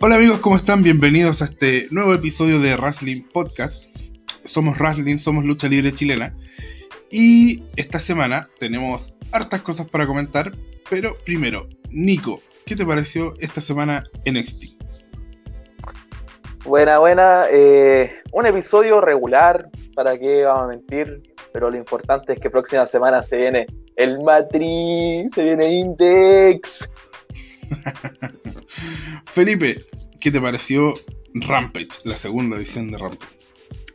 Hola amigos, ¿cómo están? Bienvenidos a este nuevo episodio de Wrestling Podcast. Somos Wrestling, somos lucha libre chilena. Y esta semana tenemos hartas cosas para comentar. Pero primero, Nico, ¿qué te pareció esta semana en NXT? Buena, buena. Eh, un episodio regular, ¿para qué vamos a mentir? Pero lo importante es que próxima semana se viene el Matriz, se viene Index. Felipe, ¿qué te pareció Rampage, la segunda edición de Rampage?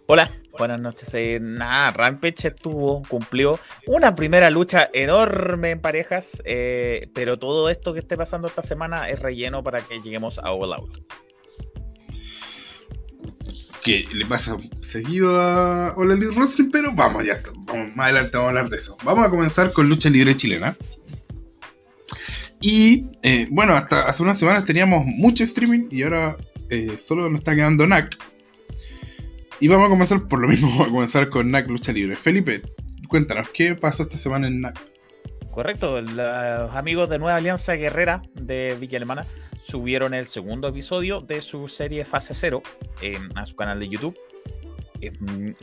Hola, buenas noches. Eh, nada, Rampage estuvo, cumplió una primera lucha enorme en parejas, eh, pero todo esto que esté pasando esta semana es relleno para que lleguemos a All Out. Que le pasa seguido a All Elite Wrestling, pero vamos, ya. Vamos, más adelante vamos a hablar de eso. Vamos a comenzar con lucha libre chilena. Y eh, bueno, hasta hace unas semanas teníamos mucho streaming y ahora eh, solo me está quedando NAC. Y vamos a comenzar por lo mismo, vamos a comenzar con NAC Lucha Libre. Felipe, cuéntanos, ¿qué pasó esta semana en NAC? Correcto, los amigos de Nueva Alianza Guerrera de Villa Alemana subieron el segundo episodio de su serie Fase Cero eh, a su canal de YouTube.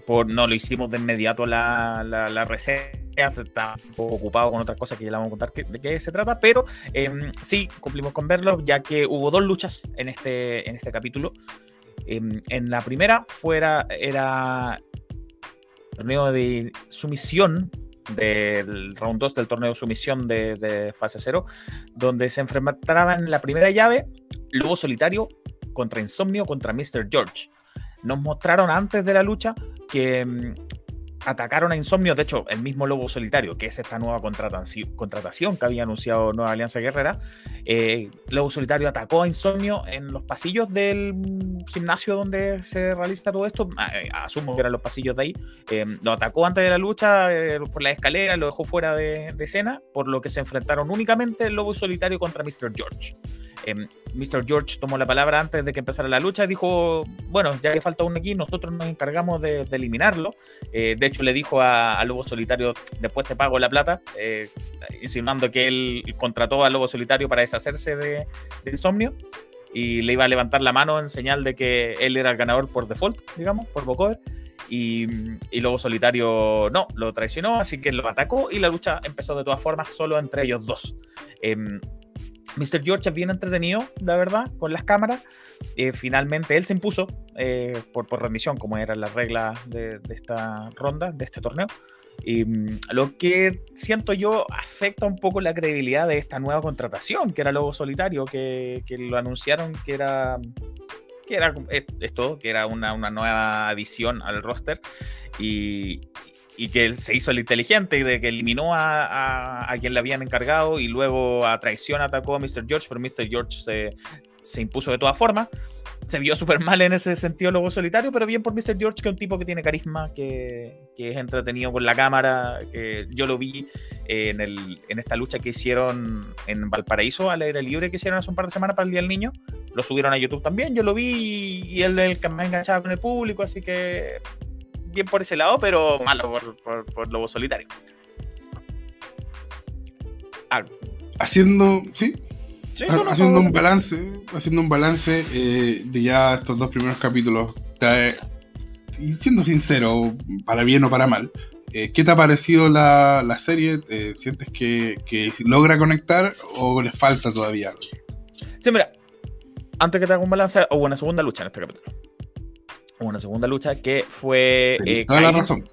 por, no lo hicimos de inmediato la, la, la reseña está ocupado con otras cosas que ya le vamos a contar de qué se trata, pero em, sí, cumplimos con verlo, ya que hubo dos luchas en este, en este capítulo. Em, en la primera fuera, era torneo de sumisión del round 2 del torneo de sumisión de, de fase 0, donde se enfrentaban en la primera llave Lobo Solitario contra Insomnio contra Mr. George. Nos mostraron antes de la lucha que em, atacaron a Insomnio, de hecho, el mismo Lobo Solitario, que es esta nueva contratación que había anunciado Nueva Alianza Guerrera, eh, Lobo Solitario atacó a Insomnio en los pasillos del gimnasio donde se realiza todo esto, ah, eh, asumo que eran los pasillos de ahí, eh, lo atacó antes de la lucha por la escalera, lo dejó fuera de, de escena, por lo que se enfrentaron únicamente el Lobo Solitario contra Mr. George. Em, Mr. George tomó la palabra antes de que empezara la lucha y dijo, bueno, ya que falta uno aquí, nosotros nos encargamos de, eliminarlo. Eh, de hecho, le dijo a, Lobo Solitario, después te pago la plata, eh, insinuando que él contrató a Lobo Solitario para deshacerse de, Insomnio y le iba a levantar la mano en señal de que él era el ganador por default, digamos, por vocoder. Y, y, Lobo Solitario no, lo traicionó, así que lo atacó y la lucha empezó de todas formas solo entre ellos dos. Mr. George es bien entretenido, la verdad, con las cámaras. Eh, finalmente él se impuso eh, por, por, rendición, como eran las reglas de, esta ronda, de este torneo. Y mm, lo que siento yo afecta un poco la credibilidad de esta nueva contratación, que era Lobo Solitario, que, que lo anunciaron que era que era esto, que era una, una nueva adición al roster. Y, y que él se hizo el inteligente, de que eliminó a, a, quien le habían encargado y luego a traición atacó a Mr. George, pero Mr. George se, se impuso de todas formas. Se vio súper mal en ese sentido luego solitario, pero bien por Mr. George, que es un tipo que tiene carisma, que, que es entretenido con la cámara, que yo lo vi en, el, en esta lucha que hicieron en Valparaíso al aire libre que hicieron hace un par de semanas para el Día del Niño. Lo subieron a YouTube también, yo lo vi y, él el que me enganchaba con el público, así que bien por ese lado, pero malo por, por, Lobo Solitario. Ah. Haciendo, sí, haciendo un balance, haciendo un balance eh, de ya estos dos primeros capítulos. y siendo sincero, para bien o para mal, eh, ¿qué te ha parecido la, la serie? Eh, ¿Sientes que, que, logra conectar o le falta todavía? Sí, mira, antes que te haga un balance, hubo una segunda lucha en este capítulo una segunda lucha que fue. Eh, toda la razón,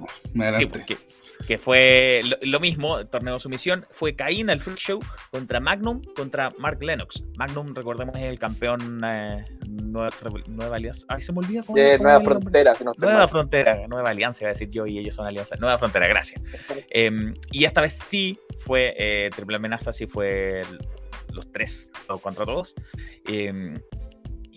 que, fue lo, mismo, el torneo de sumisión, fue Caín el Freak Show contra Magnum contra Mark Lennox. Magnum, recordemos, es el campeón eh, Nueva, Nueva, Alianza. Ay, se me olvida cómo Nueva Frontera, si no Nueva Frontera, Nueva Alianza, iba a decir yo, y ellos son Alianza. Nueva Frontera, gracias. Em, y esta vez sí fue eh, Triple Amenaza, sí fue los tres, todos contra todos. Eh,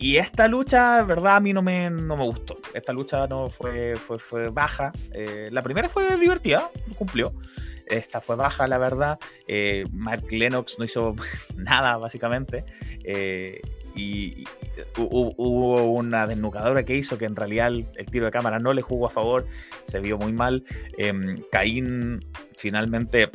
y esta lucha, verdad, a mí no me, no me gustó. Esta lucha no fue, fue, fue baja. Eh, la primera fue divertida, cumplió. Esta fue baja, la verdad. Eh, Mark Lennox no hizo nada, básicamente. Eh, y, hubo una desnucadora que hizo que en realidad el, tiro de cámara no le jugó a favor. Se vio muy mal. Em, Caín finalmente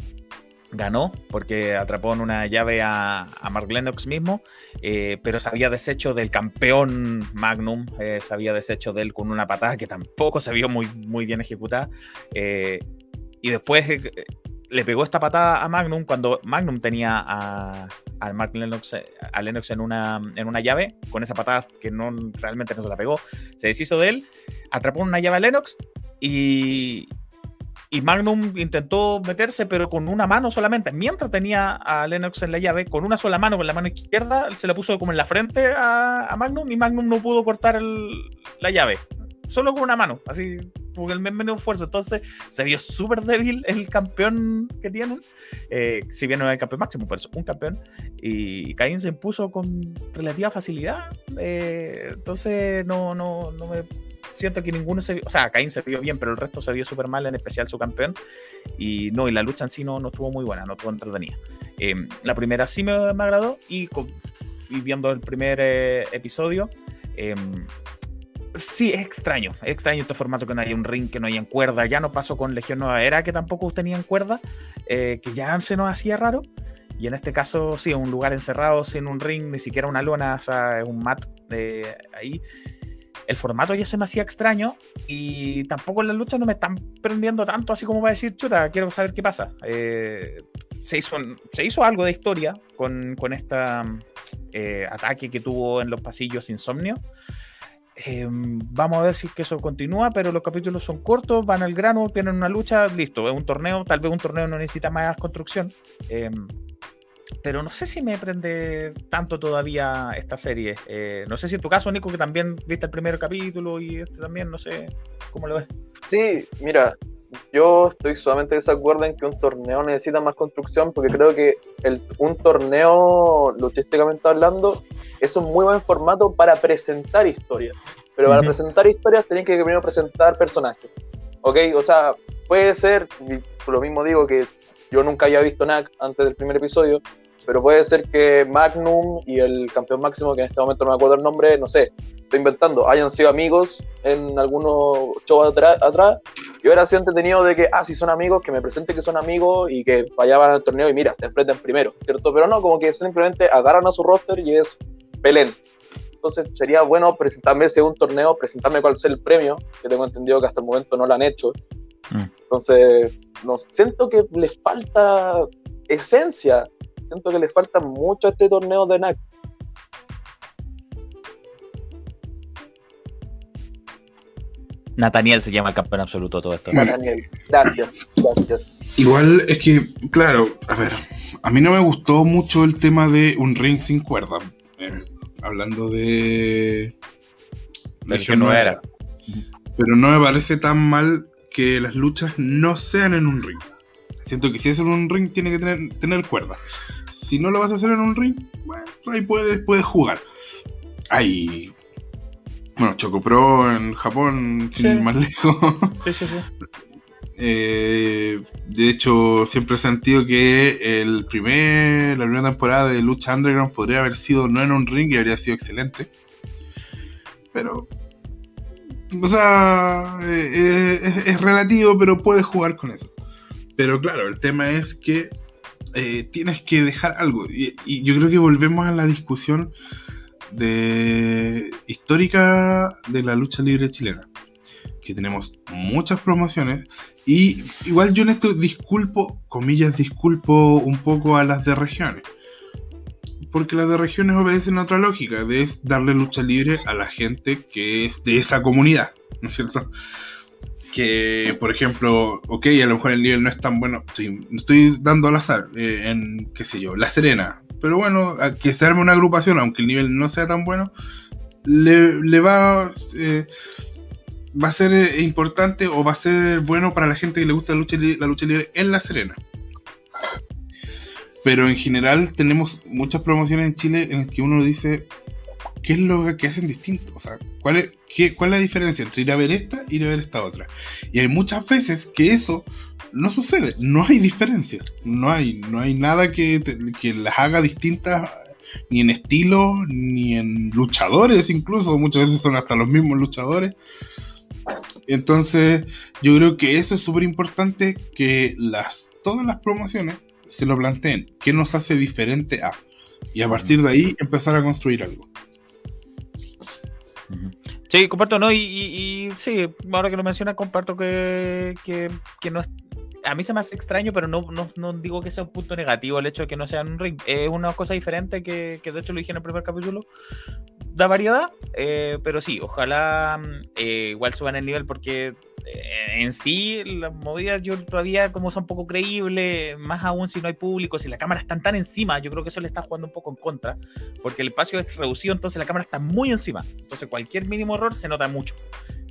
ganó porque atrapó en una llave a, Mark Lennox mismo, eh, pero se había deshecho del campeón Magnum, eh, se había deshecho de él con una patada que tampoco se vio muy, muy bien ejecutada. Eh, y después le pegó esta patada a Magnum cuando Magnum tenía a, Mark Lennox, a Lennox en una, en una llave, con esa patada que no, realmente no se la pegó, se deshizo de él, atrapó una llave a Lennox y, y Magnum intentó meterse, pero con una mano solamente. Mientras tenía a Lennox en la llave, con una sola mano, con la mano izquierda, se la puso como en la frente a, Magnum y Magnum no pudo cortar la llave. Solo con una mano, así, porque el menos esfuerzo. Entonces se vio súper débil el campeón que tienen. Eh, si bien no era el campeón máximo, pero es un campeón. Y Caín se impuso con relativa facilidad. Eh, entonces no, no, no me siento que ninguno se vio, o sea, Caín se vio bien, pero el resto se vio súper mal, en especial su campeón. Y no, y la lucha en sí no, no estuvo muy buena, no estuvo entretenida. Em, la primera sí me, agradó y, viendo el primer eh, episodio, em, sí, es extraño. Es extraño este formato que no haya un ring, que no haya cuerda. Ya no pasó con Legión Nueva Era, que tampoco tenían cuerda, eh, que ya se nos hacía raro. Y en este caso, sí, un lugar encerrado, sin un ring, ni siquiera una lona, o sea, es un mat de ahí el formato ya se me hacía extraño y tampoco en la lucha no me están prendiendo tanto así como va a decir, chuta, quiero saber qué pasa. Eh, se, hizo, algo de historia con, este ataque que tuvo en los pasillos Insomnio. Em, vamos a ver si es que eso continúa, pero los capítulos son cortos, van al grano, tienen una lucha, listo, es un torneo, tal vez un torneo no necesita más construcción. Pero no sé si me prende tanto todavía esta serie. Eh, no sé si en tu caso, Nico, que también viste el primer capítulo y este también, no sé cómo lo ves. Sí, mira, yo estoy solamente de desacuerdo en que un torneo necesita más construcción porque creo que el, un torneo, logísticamente hablando, es un muy buen formato para presentar historias. Pero para presentar historias tenés que primero presentar personajes. ¿Ok? O sea, puede ser, lo mismo digo que yo nunca había visto NAC antes del primer episodio, pero puede ser que Magnum y el campeón máximo, que en este momento no me acuerdo el nombre, no sé, estoy inventando, hayan sido amigos en algunos shows atrás, atrás y hubiera sido entretenido de que, ah, si son amigos, que me presente que son amigos y que vayan al torneo y mira, se enfrenten primero, ¿cierto? Pero no, como que simplemente agarran a su roster y es Pelén. Entonces sería bueno presentarme ese un torneo, presentarme cuál es el premio, que tengo entendido que hasta el momento no lo han hecho. Mm. Entonces, no, siento que les falta esencia, siento que les falta mucho a este torneo de NAC. Nathaniel se llama el campeón absoluto todo esto. Nathaniel, gracias, gracias. Igual es que, claro, a ver, a mí no me gustó mucho el tema de un ring sin cuerda. Eh, hablando de. que no era. Pero no me parece tan mal que las luchas no sean en un ring. Siento que si es en un ring tiene que tener, tener cuerda. Si no lo vas a hacer en un ring, bueno, ahí puedes, puedes jugar. Hay. Bueno, Choco Pro en Japón, sin más lejos. Sí, sí, sí. Eh, de hecho, siempre he sentido que el primer, la primera temporada de Lucha Underground podría haber sido no en un ring y habría sido excelente. Pero o sea, eh, eh, es, relativo, pero puedes jugar con eso. Pero claro, el tema es que eh, tienes que dejar algo. Y, yo creo que volvemos a la discusión de histórica de la lucha libre chilena. Que tenemos muchas promociones. Y igual yo en esto disculpo, comillas, disculpo un poco a las de regiones porque las de regiones obedecen a otra lógica, de darle lucha libre a la gente que es de esa comunidad, ¿no es cierto? Que, por ejemplo, ok, a lo mejor el nivel no es tan bueno, estoy, dando al azar, eh, en, qué sé yo, La Serena, pero bueno, a que se arme una agrupación, aunque el nivel no sea tan bueno, le, va... Eh, va a ser eh, importante o va a ser bueno para la gente que le gusta la lucha libre en La Serena. Pero en general tenemos muchas promociones en Chile en las que uno dice, ¿qué es lo que hacen distinto? O sea, ¿cuál es, qué, ¿cuál es la diferencia entre ir a ver esta y ir a ver esta otra? Y hay muchas veces que eso no sucede, no hay diferencia, no hay, no hay nada que, que las haga distintas ni en estilo, ni en luchadores incluso, muchas veces son hasta los mismos luchadores. Entonces, yo creo que eso es súper importante que las, todas las promociones se lo planteen. ¿Qué nos hace diferente a? Y a partir de ahí empezar a construir algo. Sí, comparto, ¿no? Y, sí, ahora que lo mencionas, comparto que, que, no es a mí se me hace extraño, pero no, no, digo que sea un punto negativo el hecho de que no sea un ring. Es una cosa diferente que, que de hecho lo dije en el primer capítulo. Da variedad, eh, pero sí, ojalá eh, igual suban el nivel porque eh, en sí, las movidas yo todavía como son poco creíbles, más aún si no hay público, si la cámara está tan encima, yo creo que eso le está jugando un poco en contra, porque el espacio es reducido, entonces la cámara está muy encima, entonces cualquier mínimo error se nota mucho.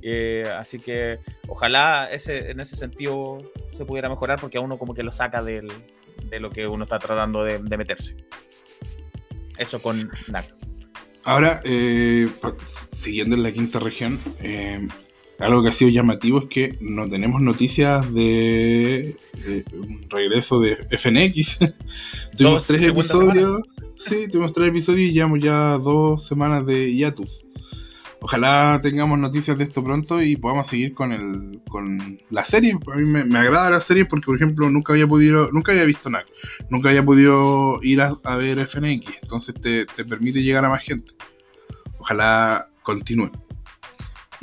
Eh, así que ojalá en ese sentido se pudiera mejorar, porque a uno como que lo saca de lo que uno está tratando de, meterse. Eso con NAC. Ahora, eh, siguiendo en la quinta región, algo que ha sido llamativo es que no tenemos noticias de, un regreso de FNX. tuvimos tres episodios. Sí, tuvimos tres episodios y llevamos ya dos semanas de hiatus. Ojalá tengamos noticias de esto pronto y podamos seguir con el con la serie. A mí me, agrada la serie porque, por ejemplo, nunca había podido, nunca había visto nada, nunca había podido ir a, ver FNX, entonces te, te permite llegar a más gente. Ojalá continúe.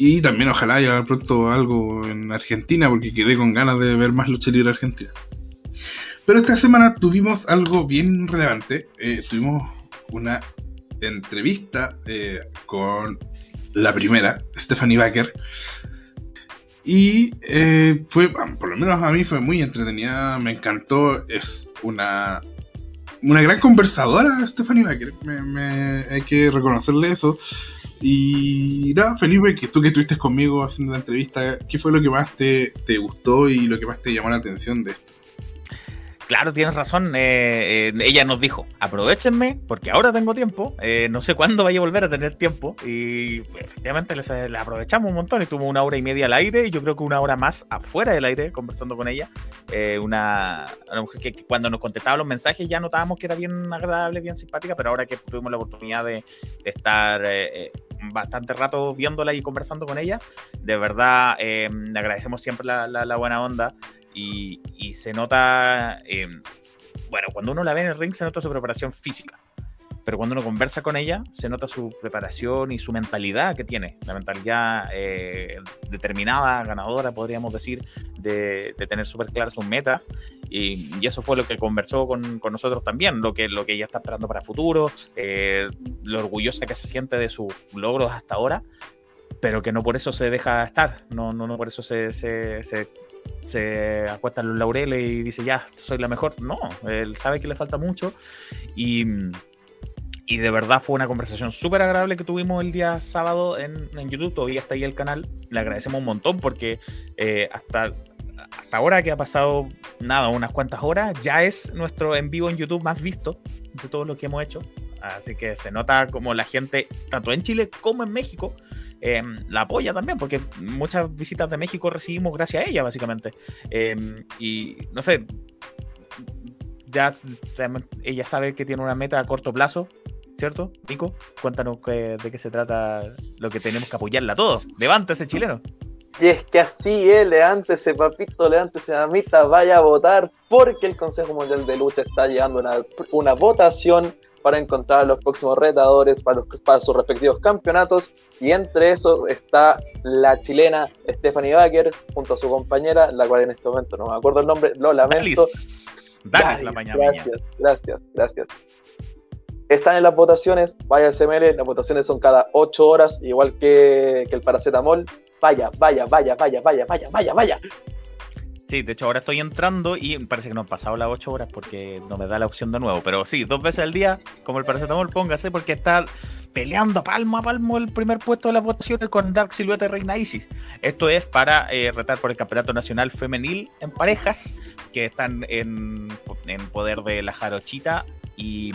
Y también ojalá haya pronto algo en Argentina, porque quedé con ganas de ver más lucha libre argentina. Pero esta semana tuvimos algo bien relevante. Eh, tuvimos una entrevista eh, con la primera, Stephanie Baker. Y eh, fue, por lo menos a mí fue muy entretenida, me encantó. Es una, una gran conversadora, Stephanie Baker. hay que reconocerle eso. Y nada, Felipe, que tú que estuviste conmigo haciendo la entrevista, ¿qué fue lo que más te, te gustó y lo que más te llamó la atención de esto? Claro, tienes razón. Eh, eh, ella nos dijo, aprovechenme porque ahora tengo tiempo. Eh, no sé cuándo vaya a volver a tener tiempo. Y pues, efectivamente le aprovechamos un montón. Estuvo una hora y media al aire y yo creo que una hora más afuera del aire conversando con ella. Una, mujer que, cuando nos contestaba los mensajes ya notábamos que era bien agradable, bien simpática, pero ahora que tuvimos la oportunidad de, estar bastante rato viéndola y conversando con ella, de verdad le agradecemos siempre la, la buena onda. Y, se nota, eh, bueno, cuando uno la ve en el ring se nota su preparación física, pero cuando uno conversa con ella se nota su preparación y su mentalidad que tiene, la mentalidad eh, determinada, ganadora, podríamos decir, de, tener súper claras sus metas. Y, eso fue lo que conversó con, nosotros también, lo que, lo que ella está esperando para el futuro, eh, lo orgullosa que se siente de sus logros hasta ahora pero que no por eso se deja estar, no, no, no por eso se, se, se se acuesta en los laureles y dice, ya, soy la mejor. No, él sabe que le falta mucho y, y de verdad fue una conversación súper agradable que tuvimos el día sábado en, en, YouTube, todavía está ahí el canal, le agradecemos un montón porque eh, hasta, hasta ahora que ha pasado nada, unas cuantas horas, ya es nuestro en vivo en YouTube más visto de todo lo que hemos hecho. Así que se nota como la gente, tanto en Chile como en México, Em, la apoya también, porque muchas visitas de México recibimos gracias a ella, básicamente. Em, y no sé, ya ella sabe que tiene una meta a corto plazo, ¿cierto? Nico, cuéntanos de qué se trata lo que tenemos que apoyarla a todos. Levántese, chileno. Y es que así es, levántese, papito, levántese, mamita, vaya a votar, porque el Consejo Mundial de Lucha está llevando una, una votación para encontrar los próximos retadores para, los, para sus respectivos campeonatos. Y entre esos está la chilena Stephanie Baker junto a su compañera, la cual en este momento no me acuerdo el nombre, lo lamento. Dalis, la mañana. Gracias, gracias, gracias. Están en las votaciones, vaya SML, las votaciones son cada 8 horas, igual que, que el paracetamol. Vaya, vaya, vaya, vaya, vaya, vaya, vaya, vaya. Sí, de hecho ahora estoy entrando y parece que no han pasado las 8 horas porque no me da la opción de nuevo. Pero sí, dos veces al día, como el paracetamol, póngase porque está peleando palmo a palmo el primer puesto de las votaciones con Dark Silueta y Reina Isis. Esto es para eh, retar por el Campeonato Nacional Femenil en parejas que están en, poder de la Jarochita y...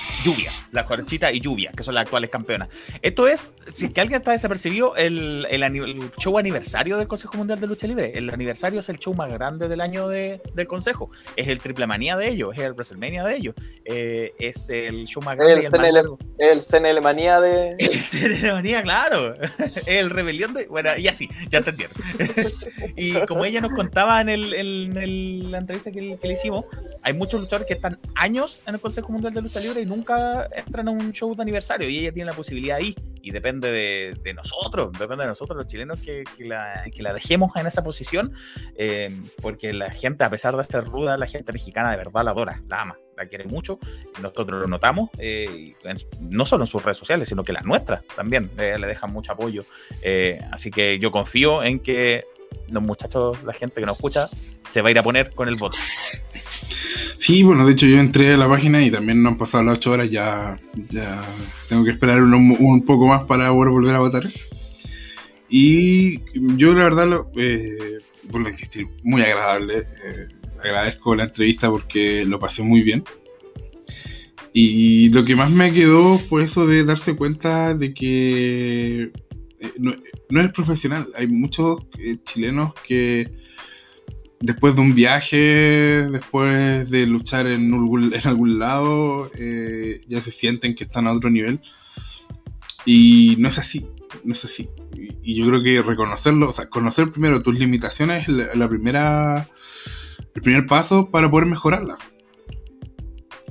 Lluvia, la Jarochita y Lluvia, que son las actuales campeonas. Esto es, si que alguien está desapercibido, el, el, show aniversario del Consejo Mundial de Lucha Libre. El aniversario es el show más grande del año de, del Consejo. Es el triple manía de ellos, es el WrestleMania de ellos. Eh, es el show más grande. El, CNL, el CNL manía de. El CNL manía, claro. el rebelión de. Bueno, y así, ya te entiendo. y como ella nos contaba en, el, en la entrevista que, que le hicimos, hay muchos luchadores que están años en el Consejo Mundial de Lucha Libre y nunca entran a un show de aniversario y ella tiene la posibilidad ahí. Y depende de, nosotros, depende de nosotros los chilenos que, la, dejemos en esa posición eh, porque la gente, a pesar de estar ruda, la gente mexicana de verdad la adora, la ama, la quiere mucho, nosotros lo notamos, eh, no solo en sus redes sociales, sino que las nuestras también eh, le dejan mucho apoyo, así que yo confío en que los muchachos, la gente que nos escucha, se va a ir a poner con el voto. Sí, bueno, de hecho yo entré a la página y también no han pasado las 8 horas, ya, ya tengo que esperar un, poco más para volver a votar. Y yo la verdad, lo, eh, vuelvo a insistir, muy agradable. Eh, agradezco la entrevista porque lo pasé muy bien. Y lo que más me quedó fue eso de darse cuenta de que eh, no, no, eres profesional. Hay muchos eh, chilenos que después de un viaje, después de luchar en algún, en algún lado, eh, ya se sienten que están a otro nivel. Y no es así, no es así. Y, yo creo que reconocerlo, o sea, conocer primero tus limitaciones es la, primera, el primer paso para poder mejorarla.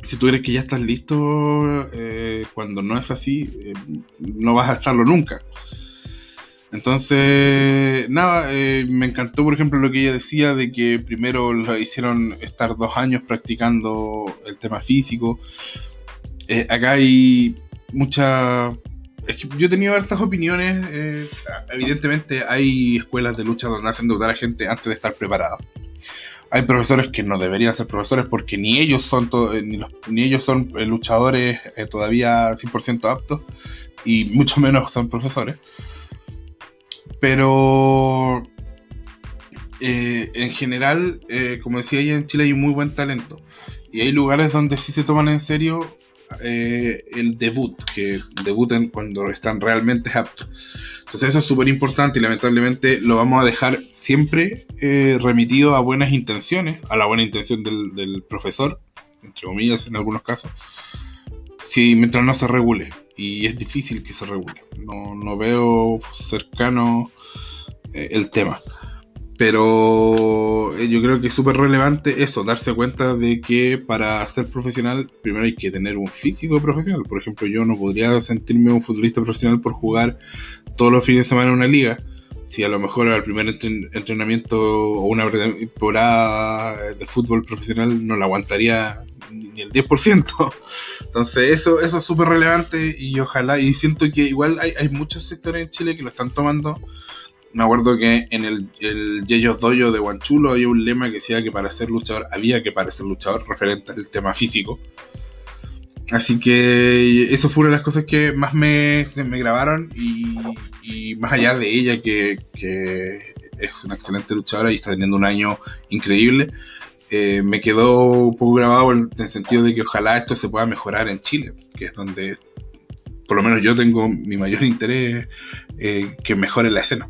Si tú eres que ya estás listo, cuando no es así, no vas a estarlo nunca. Entonces, nada, eh, me encantó, por ejemplo, lo que ella decía de que primero lo hicieron estar dos años practicando el tema físico. Eh, acá hay mucha... Es que yo he tenido hartas opiniones. Eh, evidentemente hay escuelas de lucha donde hacen debutar a gente antes de estar preparada. Hay profesores que no deberían ser profesores porque ni ellos son, ni, ni ellos son luchadores todavía 100% aptos y mucho menos son profesores. Pero eh, en general, eh, como decía ella, en Chile hay muy buen talento. Y hay lugares donde sí se toman en serio eh, el debut, que debuten cuando están realmente aptos. Entonces eso es súper importante y lamentablemente lo vamos a dejar siempre remitido a buenas intenciones, a la buena intención del, del profesor, entre comillas en algunos casos, si mientras no se regule y es difícil que se regule. No, no veo cercano eh, el tema. Pero eh, yo creo que es súper relevante eso, darse cuenta de que para ser profesional primero hay que tener un físico profesional. Por ejemplo, yo no podría sentirme un futbolista profesional por jugar todos los fines de semana en una liga. Si a lo mejor al primer entrenamiento o una temporada de fútbol profesional no la aguantaría ni el 10%. Entonces eso, eso es súper relevante y ojalá, y siento que igual hay, hay, muchos sectores en Chile que lo están tomando. Me acuerdo que en el, el Yeyos Dojo de Guanchulo había un lema que decía que para ser luchador había que parecer luchador referente al tema físico. Así que eso fue una de las cosas que más me, me grabaron y, y, más allá de ella que, que es una excelente luchadora y está teniendo un año increíble, eh, me quedó un poco grabado en el sentido de que ojalá esto se pueda mejorar en Chile, que es donde por lo menos yo tengo mi mayor interés eh, que mejore la escena.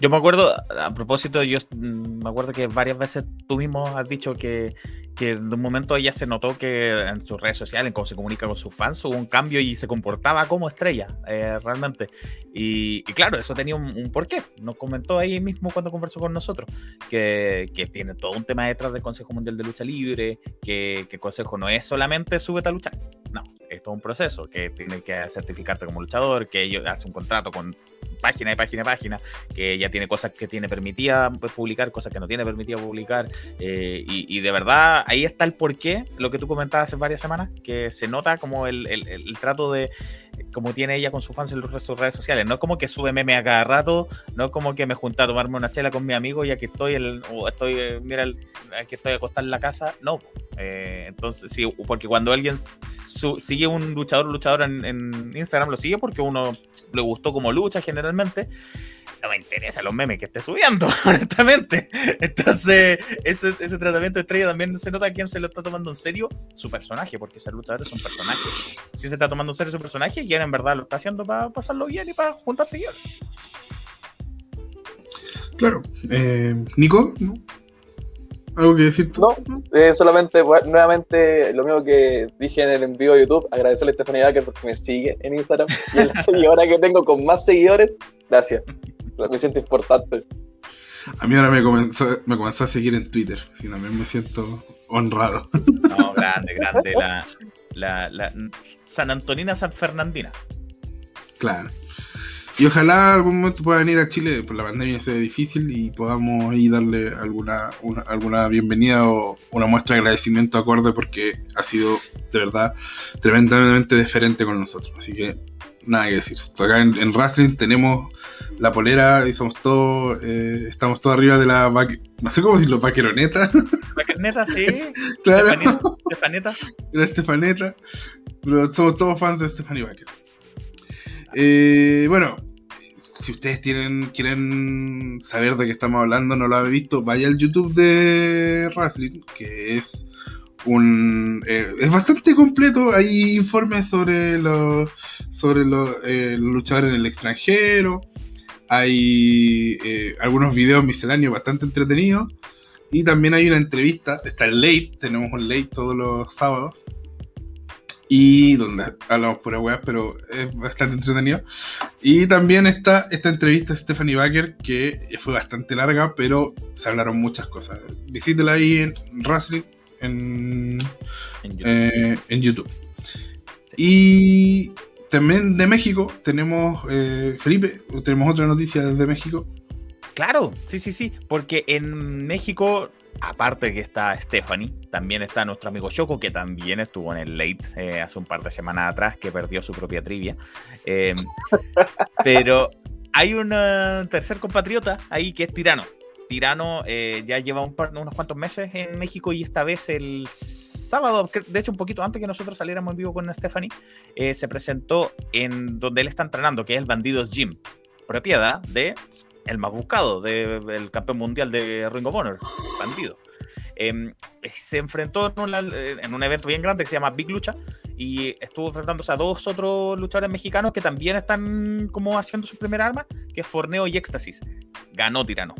Yo me acuerdo, a propósito, yo mm, me acuerdo que varias veces tú mismo has dicho que que de un momento ella se notó que en sus redes sociales, en cómo se comunica con sus fans, hubo un cambio y se comportaba como estrella, eh, realmente. Y, claro, eso tenía un, porqué. Nos comentó ahí mismo cuando conversó con nosotros, que, que, tiene todo un tema detrás del Consejo Mundial de Lucha Libre, que, que el Consejo no es solamente súbete a luchar. No, es todo un proceso, que tiene que certificarte como luchador, que ellos hacen un contrato con página y página y página, que ya tiene cosas que tiene permitida publicar, cosas que no tiene permitida publicar, eh, y, de verdad ahí está el porqué, lo que tú comentabas hace varias semanas, que se nota como el, el, trato de, como tiene ella con sus fans en sus redes sociales, no es como que sube meme a cada rato, no es como que me junta a tomarme una chela con mi amigo y aquí estoy, el, o estoy, eh, mira, aquí estoy acostado en la casa, no, eh, entonces sí, porque cuando alguien sigue un luchador luchador en, en Instagram, lo sigue porque uno le gustó como lucha generalmente, no me interesa los memes que esté subiendo, honestamente. Entonces, ese, ese tratamiento de estrella también se nota a quién se lo está tomando en serio su personaje, porque ese luchador es un personaje. Si se está tomando en serio su personaje, y en verdad lo está haciendo para pasarlo bien y para juntar seguidores. Claro. Eh, Nico, ¿no? ¿Algo que decir? No, eh, solamente nuevamente lo mismo que dije en el envío de YouTube, agradecerle a Stephanie Baker porque me sigue en Instagram y es la seguidora que tengo con más seguidores. Gracias. Me siento importante. A mí ahora me comenzó, me comenzó a seguir en Twitter, así también me siento honrado. No, grande, grande. La, la, la San Antonina San Fernandina. Claro. Y ojalá algún momento pueda venir a Chile, por la pandemia sea difícil y podamos ahí darle alguna, alguna bienvenida o una muestra de agradecimiento acorde porque ha sido de verdad tremendamente diferente con nosotros. Así que nada que decir. Acá en, en Wrestling tenemos la polera y somos todos, eh, estamos todos arriba de la, no sé cómo decirlo, vaqueroneta. Vaqueroneta, sí. claro. Estefaneta. La Estefaneta. Pero somos todos fans de Stephanie Baker. Eh, bueno, si ustedes tienen, quieren saber de qué estamos hablando, no lo habéis visto, vaya al YouTube de Wrestling, que es un eh, es bastante completo. Hay informes sobre los sobre eh, los, luchadores en el extranjero. Hay eh, algunos videos misceláneos bastante entretenidos. Y también hay una entrevista. Está el late, tenemos un late todos los sábados y donde hablamos pura weas, pero es bastante entretenido. Y también está esta entrevista de Stephanie Baker, que fue bastante larga, pero se hablaron muchas cosas. Visítela ahí en Wrestling, en, en YouTube. Eh, y también de México tenemos, eh, Felipe, tenemos otra noticia desde México. Claro, sí, sí, sí, porque en México aparte que está Stephanie, también está nuestro amigo Choco, que también estuvo en el late eh, hace un par de semanas atrás, que perdió su propia trivia. Em, pero hay un tercer compatriota ahí que es Tirano. Tirano eh, ya lleva un par, unos cuantos meses en México y esta vez el sábado, de hecho un poquito antes que nosotros saliéramos en vivo con Stephanie, eh, se presentó en donde él está entrenando, que es el Bandidos Gym, propiedad de el más buscado del campeón mundial de Ring of Honor, bandido. Em, se enfrentó en, un evento bien grande que se llama Big Lucha y estuvo enfrentándose a dos otros luchadores mexicanos que también están como haciendo su primera arma, que es Forneo y Éxtasis. Ganó Tirano.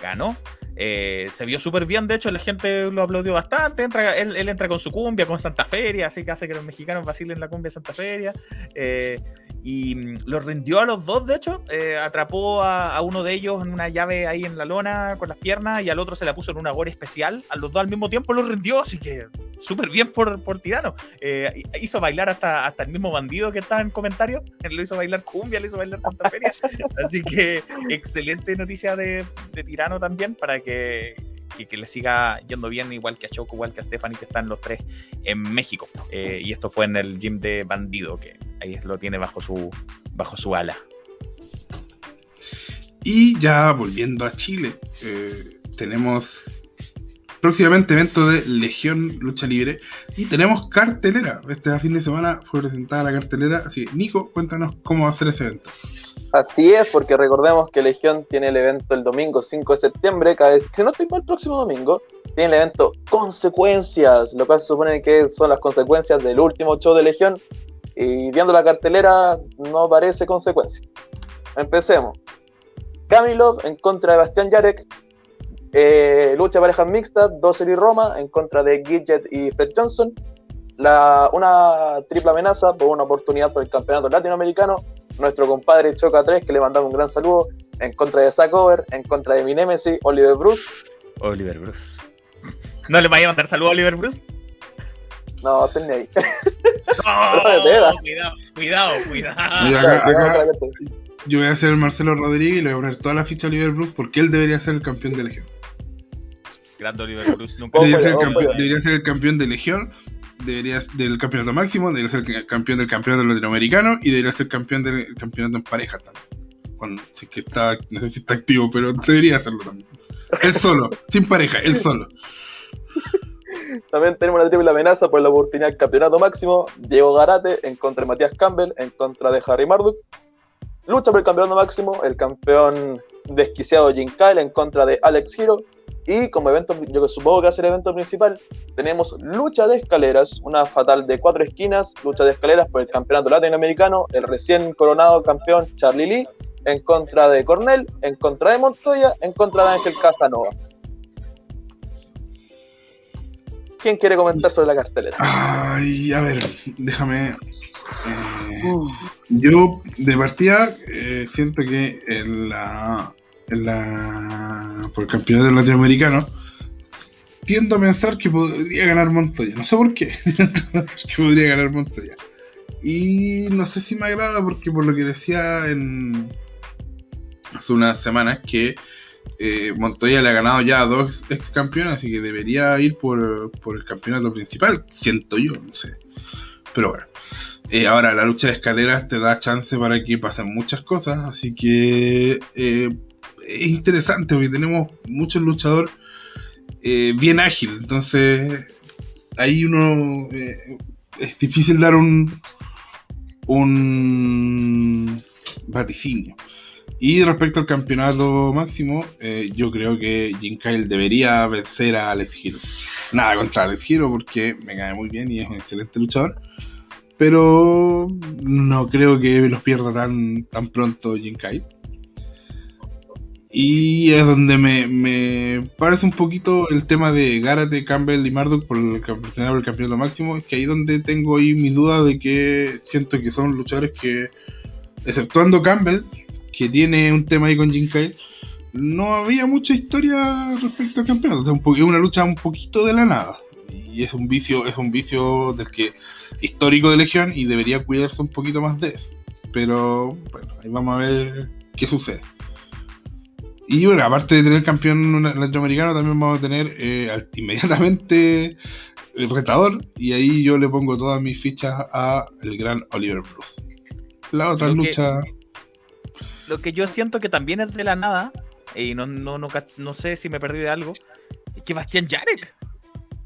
Ganó. Eh, se vio súper bien, de hecho, la gente lo aplaudió bastante. Él, entra con su cumbia, con Santa Feria, así que hace que los mexicanos vacilen la cumbia de Santa Feria. Eh, y mm, los rindió a los dos, de hecho. Eh, atrapó a, uno de ellos en una llave ahí en la lona con las piernas y al otro se la puso en una gore especial. A los dos al mismo tiempo los rindió, así que súper bien por, por Tirano. Eh, hizo bailar hasta, hasta el mismo bandido que está en comentarios. Lo hizo bailar cumbia, lo hizo bailar Santa Feria. así que excelente noticia de, de Tirano también para que que, le siga yendo bien, igual que a Choco, igual que a Stephanie, que están los tres en México. Eh, y esto fue en el gym de Bandido, que ahí lo tiene bajo su, bajo su ala. Y ya volviendo a Chile, eh, tenemos próximamente evento de Legión Lucha Libre y tenemos cartelera. Este fin de semana fue presentada la cartelera. Así que, Nico, cuéntanos cómo va a ser ese evento. Así es, porque recordemos que Legión tiene el evento el domingo 5 de septiembre, cada vez que no estoy para el próximo domingo, tiene el evento Consecuencias, lo cual se supone que son las consecuencias del último show de Legión, y viendo la cartelera no parece consecuencia. Empecemos. Kamilov en contra de Bastián Yarek, eh, lucha parejas mixtas, Dozer y Roma en contra de Gidget y Fred Johnson, la, una triple amenaza por una oportunidad por el campeonato latinoamericano. Nuestro compadre Choca 3, que le mandamos un gran saludo, en contra de Zack Over, en contra de mi Nemesis, Oliver Bruce. Oliver Bruce. ¿No le vaya a mandar saludo a Oliver Bruce? No, tenía ahí. cuidado, cuidado, cuidado. yo voy a hacer el Marcelo Rodríguez y le voy a poner toda la ficha a Oliver Bruce porque él debería ser el campeón de Legión. Grande Oliver Bruce. Nunca debería, ser debería ser el campeón de Legión debería del campeonato máximo, debería ser campeón del campeonato latinoamericano y debería ser campeón del campeonato en pareja también. Cuando, sí que está, no sé si está activo, pero debería hacerlo también. Él solo, sin pareja, él solo. También tenemos la triple amenaza por la oportunidad del campeonato máximo. Diego Garate en contra de Matías Campbell, en contra de Harry Marduk. lucha por el campeonato máximo, el campeón desquiciado Jin Kyle en contra de Alex Hero. Y como evento, yo supongo que va a ser el evento principal, tenemos lucha de escaleras, una fatal de cuatro esquinas, lucha de escaleras por el campeonato latinoamericano, el recién coronado campeón Charlie Lee en contra de Cornell, en contra de Montoya, en contra de Ángel Casanova. ¿Quién quiere comentar sobre la cartelera? Ay, a ver, déjame. Eh, yo, de partida, eh, siento que en la, en la, por el campeonato latinoamericano, tiendo a pensar que podría ganar Montoya. No sé por qué. que podría ganar Montoya. Y no sé si me agrada porque por lo que decía en hace unas semanas que eh, Montoya le ha ganado ya dos ex campeones, así que debería ir por, por, el campeonato principal, siento yo, no sé. Pero bueno. Eh, ahora, la lucha de escaleras te da chance para que pasen muchas cosas, así que eh, es interesante porque tenemos muchos luchadores bien ágiles, entonces ahí uno es difícil dar un, un vaticinio. Y respecto al campeonato máximo, eh, yo creo que Jim Kyle debería vencer a Alex Hero. Nada contra Alex Hero porque me cae muy bien y es un excelente luchador. Pero no creo que los pierda tan, tan pronto Jim Kyle. Y es donde me, parece un poquito el tema de Garrett, Campbell y Marduk por el campeonato, el campeonato máximo. Es que ahí donde tengo ahí mi duda de que siento que son luchadores que, exceptuando Campbell, que tiene un tema ahí con Jim Kyle, no había mucha historia respecto al campeonato. es una lucha un poquito de la nada. Y es un vicio, es un vicio del que histórico de Legión y debería cuidarse un poquito más de eso. Pero bueno, ahí vamos a ver qué sucede. Y bueno, aparte de tener campeón latinoamericano, también vamos a tener eh, inmediatamente el retador. Y ahí yo le pongo todas mis fichas a el gran Oliver Bruce. La otra lucha. Lo que yo siento que también es de la nada, y no, no, no, no sé si me perdí de algo, es que Bastián Yarek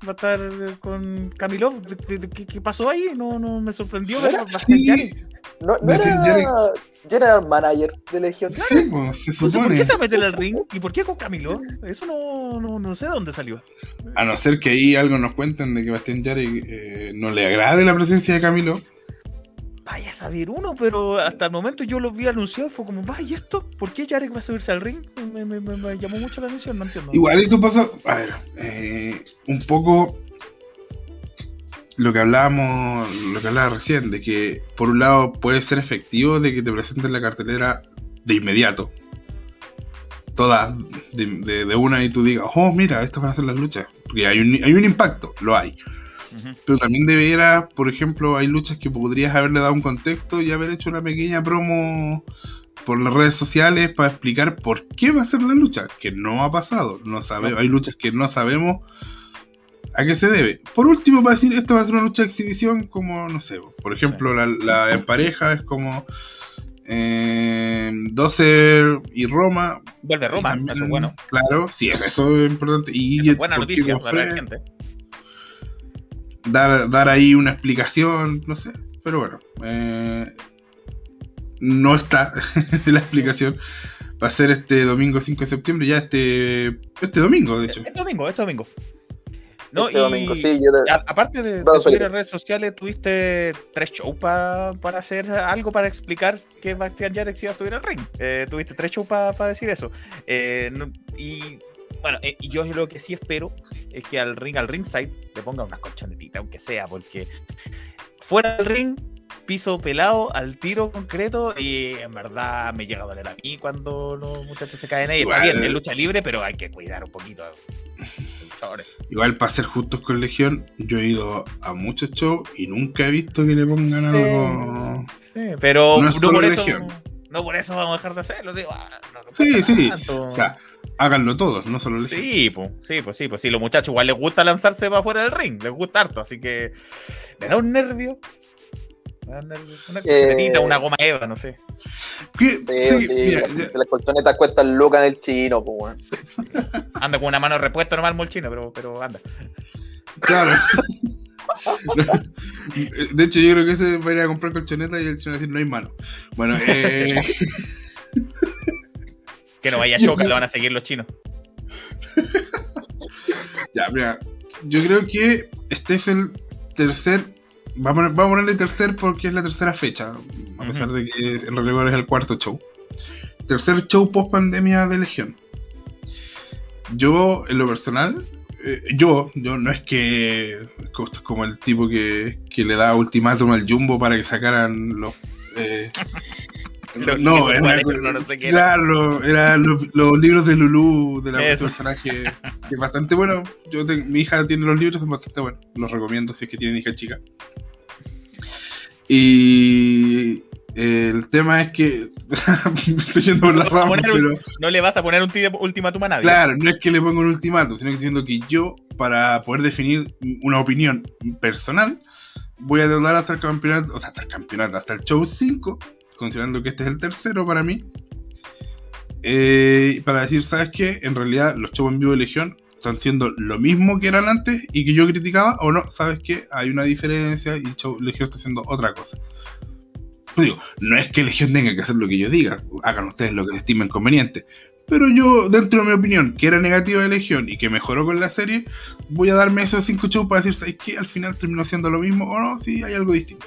va a estar con Camilov. ¿Qué, pasó ahí? No, no me sorprendió ver Bastián Yarek. No, no era general manager de Legión. Sí, pues, se supone. ¿Por qué se mete en el ring? ¿Y por qué con Camilo? Eso no, no, no, sé de dónde salió. A no ser que ahí algo nos cuenten de que Bastián Yarek eh, no le agrade la presencia de Camilo vaya a saber uno, pero hasta el momento yo lo vi anunciado y fue como, vaya, esto? ¿Por qué Jarek va a subirse al ring? Me, me, me, llamó mucho la atención, no entiendo. Igual eso pasa, a ver, eh, un poco lo que hablábamos, lo que hablaba recién, de que por un lado puede ser efectivo de que te presenten la cartelera de inmediato. Todas de, de, una y tú digas, oh, mira, estas van a ser las luchas. Porque hay un, hay un impacto, lo hay. Pero también debiera, por ejemplo, hay luchas que podrías haberle dado un contexto y haber hecho una pequeña promo por las redes sociales para explicar por qué va a ser la lucha, que no ha pasado. No sabe, Hay luchas que no sabemos a qué se debe. Por último, para decir, esta va a ser una lucha de exhibición como, no sé, por ejemplo, la, en pareja es como eh, y Roma. Vuelve Roma, eso es bueno. Claro, sí, eso es importante. Y es buena noticia para la gente dar, dar ahí una explicación, no sé, pero bueno, eh, no está la explicación. Va a ser este domingo 5 de septiembre, ya este, este domingo, de hecho. Este domingo, este domingo. No, este domingo, sí, aparte de, subir en redes sociales, tuviste tres shows para hacer algo para explicar que Bastian Jarex iba a subir al ring. Eh, tuviste tres shows para decir eso. Eh, y bueno, eh, y yo lo que sí espero es que al ring, al ringside, le ponga una colchonetita, aunque sea, porque fuera del ring, piso pelado, al tiro concreto, y en verdad me llega a doler a mí cuando los muchachos se caen ahí. Está bien, es lucha libre, pero hay que cuidar un poquito. Igual, para ser justos con Legión, yo he ido a muchos shows y nunca he visto que le pongan algo. Sí, pero no, por eso. No por eso vamos a dejar de hacerlo, digo. Ah, sí, sí. O sea, háganlo todos, no solo Legión. Sí, pues, sí, pues sí, pues sí, los muchachos igual les gusta lanzarse para afuera del ring, les gusta harto, así que me da un nervio. Me da un nervio. Una colchonetita, eh, una goma Eva, no sé. ¿Qué? Sí, mira, Las colchonetas cuestan lucas en el chino, pues, Anda con una mano repuesta normal el chino, pero, pero anda. Claro. De hecho, yo creo que ese va a ir a comprar colchoneta y el chino va a decir no hay mano. Bueno, eh. que no vaya a chocar, lo van a seguir los chinos. ya, mira. Yo creo que este es el tercer. Vamos a, ponerle tercer porque es la tercera fecha. A pesar de que el reloj es el cuarto show. Tercer show post pandemia de Legión. Yo, en lo personal, eh, yo, yo no es que como el tipo que, que le da ultimátum al Jumbo para que sacaran los eh, no, era, claro, eran los, libros de Lulu, de la personaje, que es bastante bueno. Yo mi hija tiene los libros, son bastante buenos. Los recomiendo si es que tienen hija chica. Y el tema es que estoy yendo por la rama, pero no le vas a poner un ultimátum a nadie. Claro, no es que le ponga un ultimátum, sino que diciendo que yo, para poder definir una opinión personal, voy a dudar hasta el campeonato, o sea, hasta el campeonato, hasta el show 5 considerando que este es el tercero para mí, eh, para decir, ¿sabes qué? En realidad los shows en vivo de Legión están siendo lo mismo que eran antes y que yo criticaba, o no, ¿sabes qué? Hay una diferencia y Legión está haciendo otra cosa. Pues digo, no es que Legión tenga que hacer lo que yo diga, hagan ustedes lo que estimen conveniente. Pero yo, dentro de mi opinión, que era negativa de Legión y que mejoró con la serie, voy a darme esos cinco shows para decir, ¿sabes qué? Al final terminó siendo lo mismo o no, sí, hay algo distinto.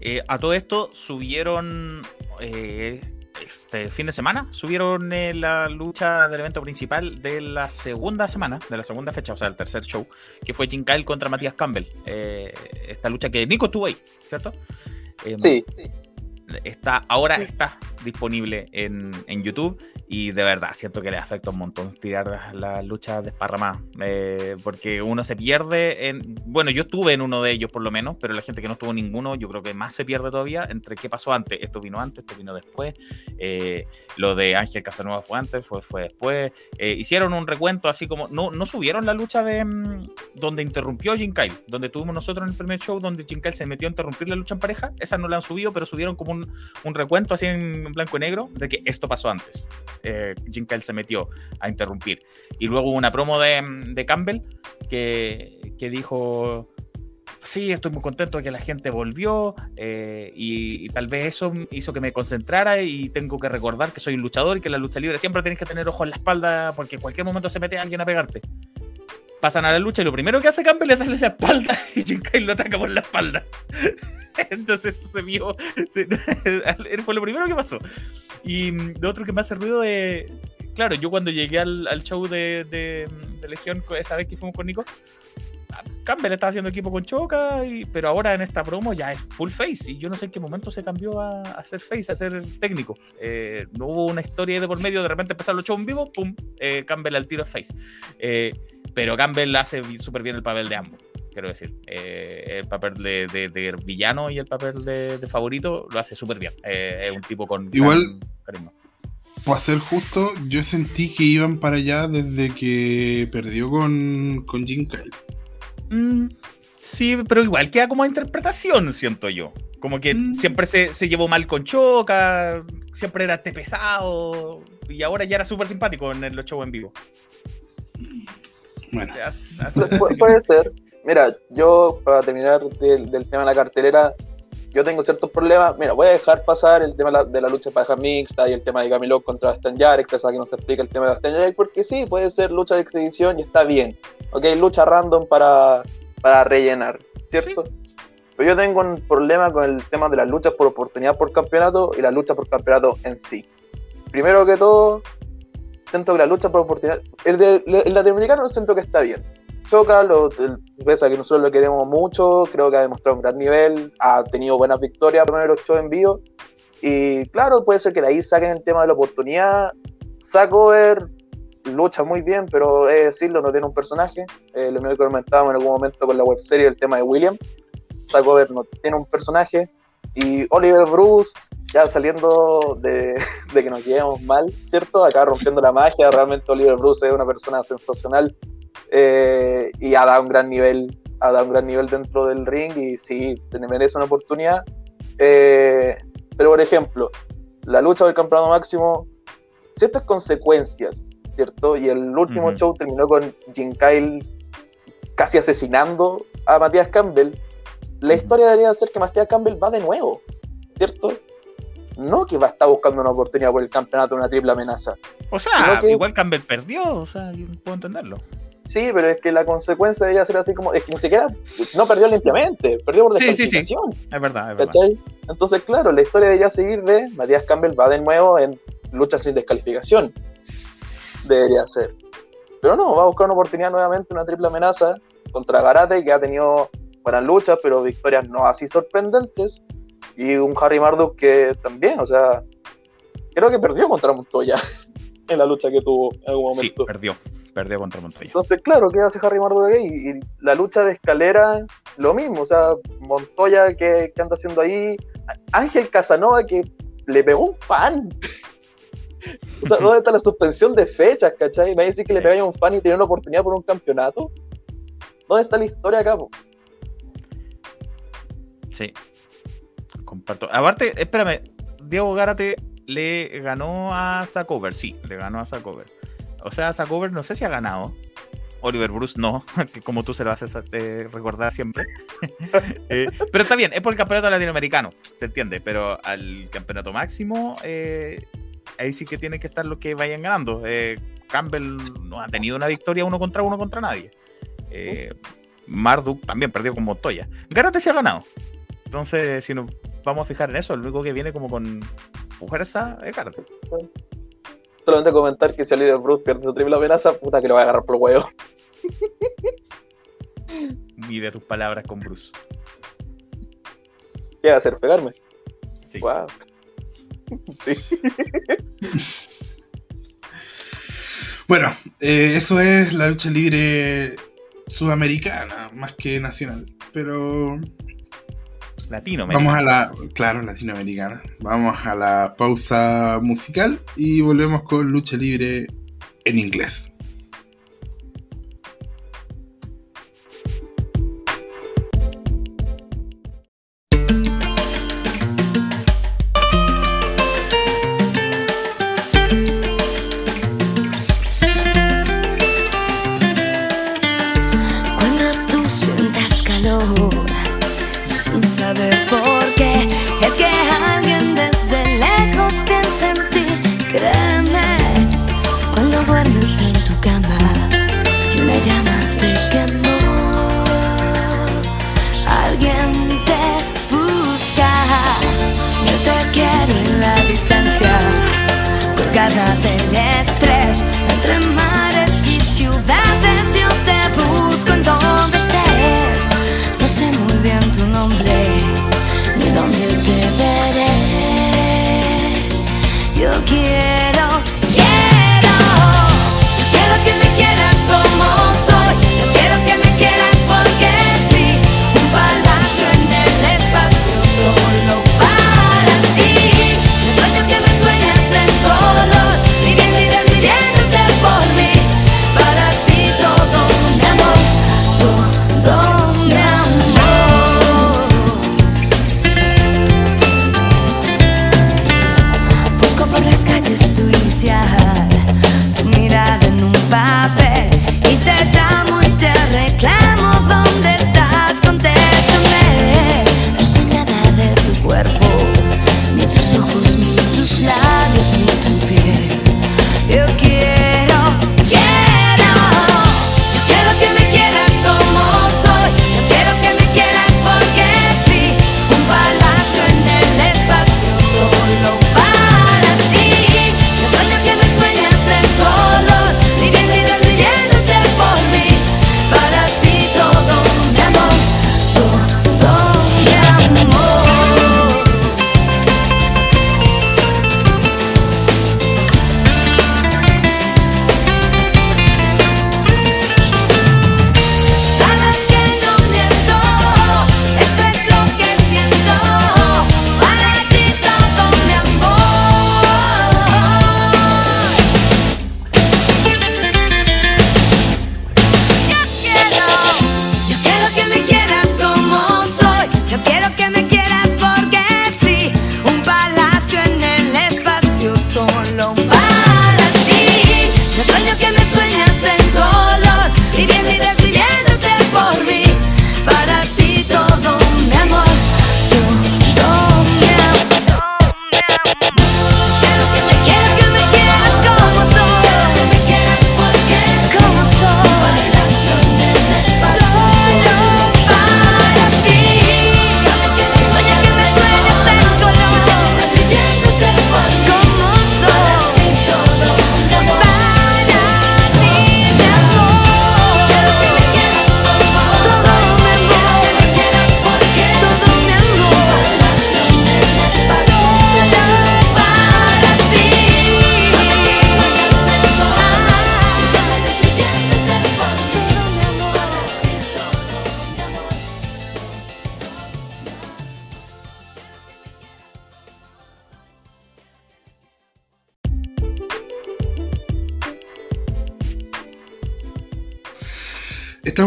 Eh, a todo esto subieron eh, este fin de semana, subieron eh, la lucha del evento principal de la segunda semana, de la segunda fecha, o sea, el tercer show, que fue Jim Kyle contra Matías Campbell. esta lucha que Nico estuvo ahí, ¿cierto? sí, sí está, ahora está disponible en, YouTube y de verdad siento que le afecta un montón tirar las luchas desparramadas eh, porque uno se pierde en, bueno yo estuve en uno de ellos por lo menos pero la gente que no estuvo en ninguno yo creo que más se pierde todavía entre qué pasó antes esto vino antes esto vino después eh, lo de Ángel Casanova fue antes fue, fue después eh, hicieron un recuento así como no, no subieron la lucha de mm, donde interrumpió Kyle donde tuvimos nosotros en el primer show donde Kyle se metió a interrumpir la lucha en pareja esa no la han subido pero subieron como un, un recuento así en blanco y negro de que esto pasó antes. Eh, Jim Kyle se metió a interrumpir. Y luego una promo de, de Campbell que, que, dijo, sí, estoy muy contento de que la gente volvió eh, y, tal vez eso hizo que me concentrara y tengo que recordar que soy un luchador y que la lucha libre siempre tienes que tener ojo en la espalda porque en cualquier momento se mete alguien a pegarte. Pasan a la lucha y lo primero que hace Campbell es darle la espalda y Kyle lo ataca por la espalda. Entonces eso se vio. fue lo primero que pasó. Y lo otro que me hace ruido de. Claro, yo cuando llegué al, show de, de, Legión, esa vez que fuimos con Nico, Campbell estaba haciendo equipo con Choca, y, pero ahora en esta promo ya es full face. Y yo no sé en qué momento se cambió a, a ser face, a ser técnico. Eh, no hubo una historia de por medio, de repente empezaron los shows en vivo, pum, eh, Campbell al tiro es face. Eh, pero Campbell hace súper bien el papel de ambos quiero decir. Eh, el papel de, villano y el papel de, favorito lo hace súper bien. Eh, es un tipo con Igual, Para ser justo, yo sentí que iban para allá desde que perdió con, con Jim Kyle. Mm, sí, pero igual queda como interpretación, siento yo. Como que mm. siempre se, llevó mal con Choca, siempre era este pesado, y ahora ya era súper simpático en los shows en vivo. Bueno. puede ser. Mira, yo para terminar del, tema de la cartelera, yo tengo ciertos problemas. Mira, voy a dejar pasar el tema de la, lucha de pareja mixta y el tema de Camilo contra Stan Yarek, que que nos explica el tema de Stan Yarek, porque sí, puede ser lucha de exhibición y está bien. Ok, lucha random para, para rellenar, ¿cierto? Pero yo tengo un problema con el tema de las luchas por oportunidad por campeonato y la lucha por campeonato en sí. Primero que todo, siento que la lucha por oportunidad. El, de, el latinoamericano siento que está bien choca, lo, pese a que nosotros lo queremos mucho, creo que ha demostrado un gran nivel, ha tenido buenas victorias por los shows en vivo. Y claro, puede ser que de ahí saquen el tema de la oportunidad. Sacover lucha muy bien, pero es decirlo, no tiene un personaje. Eh, lo mismo que comentábamos en algún momento con la webserie, el tema de William. Sacover no tiene un personaje. Y Oliver Bruce, ya saliendo de, de que nos llevemos mal, ¿cierto? Acá rompiendo la magia, realmente Oliver Bruce es una persona sensacional eh, y ha dado un gran nivel, ha dado un gran nivel dentro del ring y sí, merece una oportunidad. Eh, pero por ejemplo, la lucha del campeonato máximo, ciertas consecuencias, ¿cierto? Y el último show terminó con Jim Kyle casi asesinando a Matías Campbell, la historia debería ser que Matías Campbell va de nuevo, ¿cierto? No que va a estar buscando una oportunidad por el campeonato una triple amenaza. O sea, igual Campbell perdió, o sea, yo puedo entenderlo. Sí, pero es que la consecuencia debería ser así como, es que ni siquiera, no perdió limpiamente, perdió por descalificación. Sí, sí, sí. Es verdad, es verdad. Entonces, claro, la historia debería seguir de Matías Campbell va de nuevo en lucha sin descalificación. Debería ser. Pero no, va a buscar una oportunidad nuevamente, una triple amenaza contra Garate, que ha tenido buenas luchas, pero victorias no así sorprendentes. Y un Harry Marduk que también, o sea, creo que perdió contra Montoya en la lucha que tuvo en algún momento. Sí, perdió, perdió contra Montoya. Entonces, claro, ¿qué hace Harry Marduk ahí? Y la lucha de escalera, lo mismo, o sea, Montoya que, anda haciendo ahí, Ángel Casanova que le pegó un fan. O sea, ¿dónde está la suspensión de fechas, cachai? ¿Me a decir que le pegáis un fan y tiene una oportunidad por un campeonato? ¿Dónde está la historia acá, Sí. Comparto. Aparte, espérame, Diego Gárate le ganó a Zacover, sí, le ganó a Zacover. O sea, Zacover no sé si ha ganado. Oliver Bruce no, como tú se lo haces eh, recordar siempre. Eh, pero está bien, es por el campeonato latinoamericano, se entiende, pero al campeonato máximo, eh, ahí sí que tienen que estar los que vayan ganando. Campbell no ha tenido una victoria uno contra uno contra nadie. Marduk también perdió con Montoya. Garate se ha ganado. Entonces, si nos vamos a fijar en eso, el único que viene como con fuerza es Garate. Solamente comentar que si el líder Bruce pierde su triple amenaza, puta que lo va a agarrar por el huevo. Mide tus palabras con Bruce. ¿Qué va a hacer? ¿Pegarme? Sí. Wow. sí. bueno, eh, eso es la lucha libre sudamericana, más que nacional. Pero. Vamos a la, claro, latinoamericana. Vamos a la pausa musical y volvemos con lucha libre en inglés.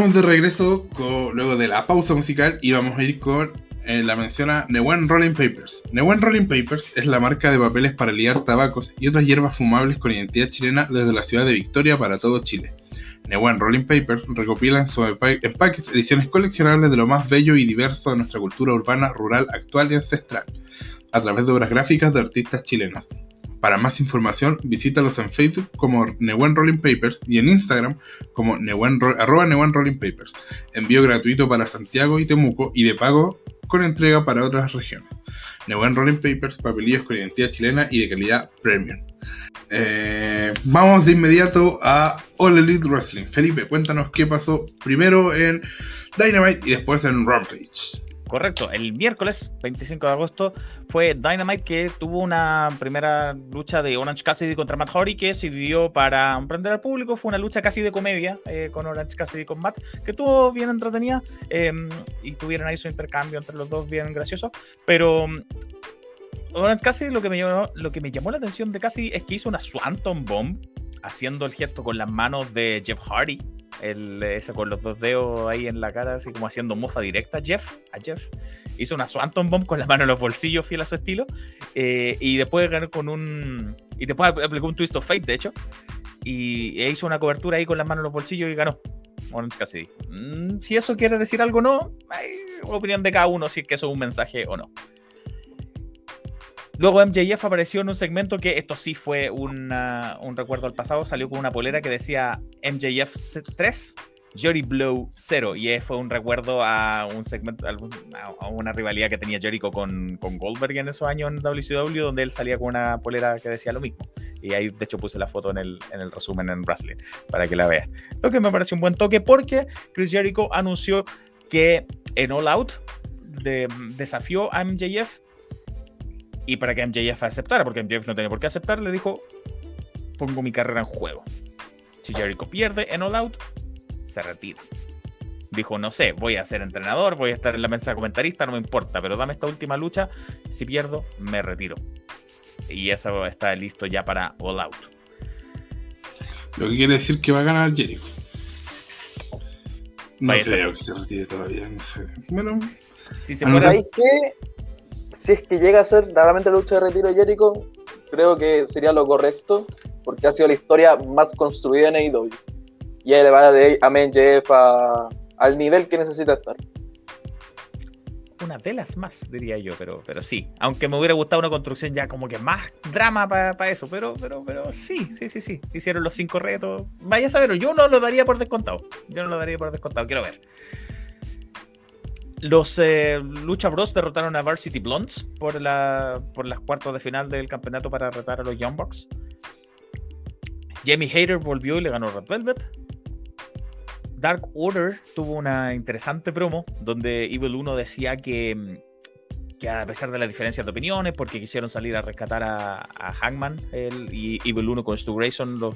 Estamos de regreso luego de la pausa musical y vamos a ir con eh, la menciona Newen Rolling Papers. Newen Rolling Papers es la marca de papeles para liar tabacos y otras hierbas fumables con identidad chilena desde la ciudad de Victoria para todo Chile. Newen Rolling Papers recopila en sus empaques ediciones coleccionables de lo más bello y diverso de nuestra cultura urbana, rural, actual y ancestral, a través de obras gráficas de artistas chilenos. Para más información, visítalos en Facebook como Newen Rolling Papers y en Instagram como Newen, arroba Rolling Papers. Envío gratuito para Santiago y Temuco y de pago con entrega para otras regiones. Newen Rolling Papers, papelillos con identidad chilena y de calidad premium. Eh, vamos de inmediato a All Elite Wrestling. Felipe, cuéntanos qué pasó primero en Dynamite y después en Rampage. Correcto, el miércoles 25 de agosto fue Dynamite que tuvo una primera lucha de Orange Cassidy contra Matt Hardy que sirvió para emprender al público. Fue una lucha casi de comedia eh, con Orange Cassidy con Matt, que tuvo bien entretenida em, y tuvieron ahí su intercambio entre los dos bien gracioso. Pero mm, Orange Cassidy lo que, me llamó, lo que me llamó la atención de Cassidy es que hizo una Swanton Bomb haciendo el gesto con las manos de Jeff Hardy el, ese con los dos dedos ahí en la cara, así como haciendo mofa directa a Jeff, a Jeff. Hizo una Swanton Bomb con la mano en los bolsillos, fiel a su estilo. Eh, y después ganó con un. Y después aplicó un Twist of Fate, de hecho. Y e hizo una cobertura ahí con las manos en los bolsillos y ganó. Orange Cassidy. Mm, si eso quiere decir algo o no, hay opinión de cada uno si es que eso es un mensaje o no. Luego MJF apareció en un segmento que esto sí fue un recuerdo al pasado, salió con una polera que decía MJF 3, Jory Blow 0, y fue un recuerdo a un segmento, a una rivalidad que tenía Jericho con, con Goldberg en esos años en WCW, donde él salía con una polera que decía lo mismo. Y ahí, de hecho, puse la foto en el, en el resumen en Wrestling para que la veas. Lo que me pareció un buen toque porque Chris Jericho anunció que en All Out de, desafió a MJF y para que MJF aceptara, porque MJF no tenía por qué aceptar, le dijo, pongo mi carrera en juego. Si Jericho pierde en All Out, se retira. Dijo, no sé, voy a ser entrenador, voy a estar en la mesa comentarista, no me importa, pero dame esta última lucha, si pierdo, me retiro. Y eso está listo ya para All Out. Lo que quiere decir que va a ganar Jericho. No creo que se retire todavía, no sé. Bueno, si se puede. Si es que llega a ser realmente la lucha de retiro de Jericho, creo que sería lo correcto, porque ha sido la historia más construida en AEW. Y ahí le va de a MJF al nivel que necesita estar. Una de las más, diría yo, pero, pero sí. Aunque me hubiera gustado una construcción ya como que más drama para eso, pero, pero, pero sí, sí, sí, sí. Hicieron los cinco retos. Vaya a saber, yo no lo daría por descontado. Yo no lo daría por descontado, quiero ver. Los eh, Lucha Bros derrotaron a Varsity Blondes por, la, por las cuartos de final del campeonato para retar a los Young Bucks. Jamie Hayter volvió y le ganó Red Velvet. Dark Order tuvo una interesante promo donde Evil 1 decía que que a pesar de las diferencias de opiniones, porque quisieron salir a rescatar a, Hangman él y Evil 1 con Stu Grayson los,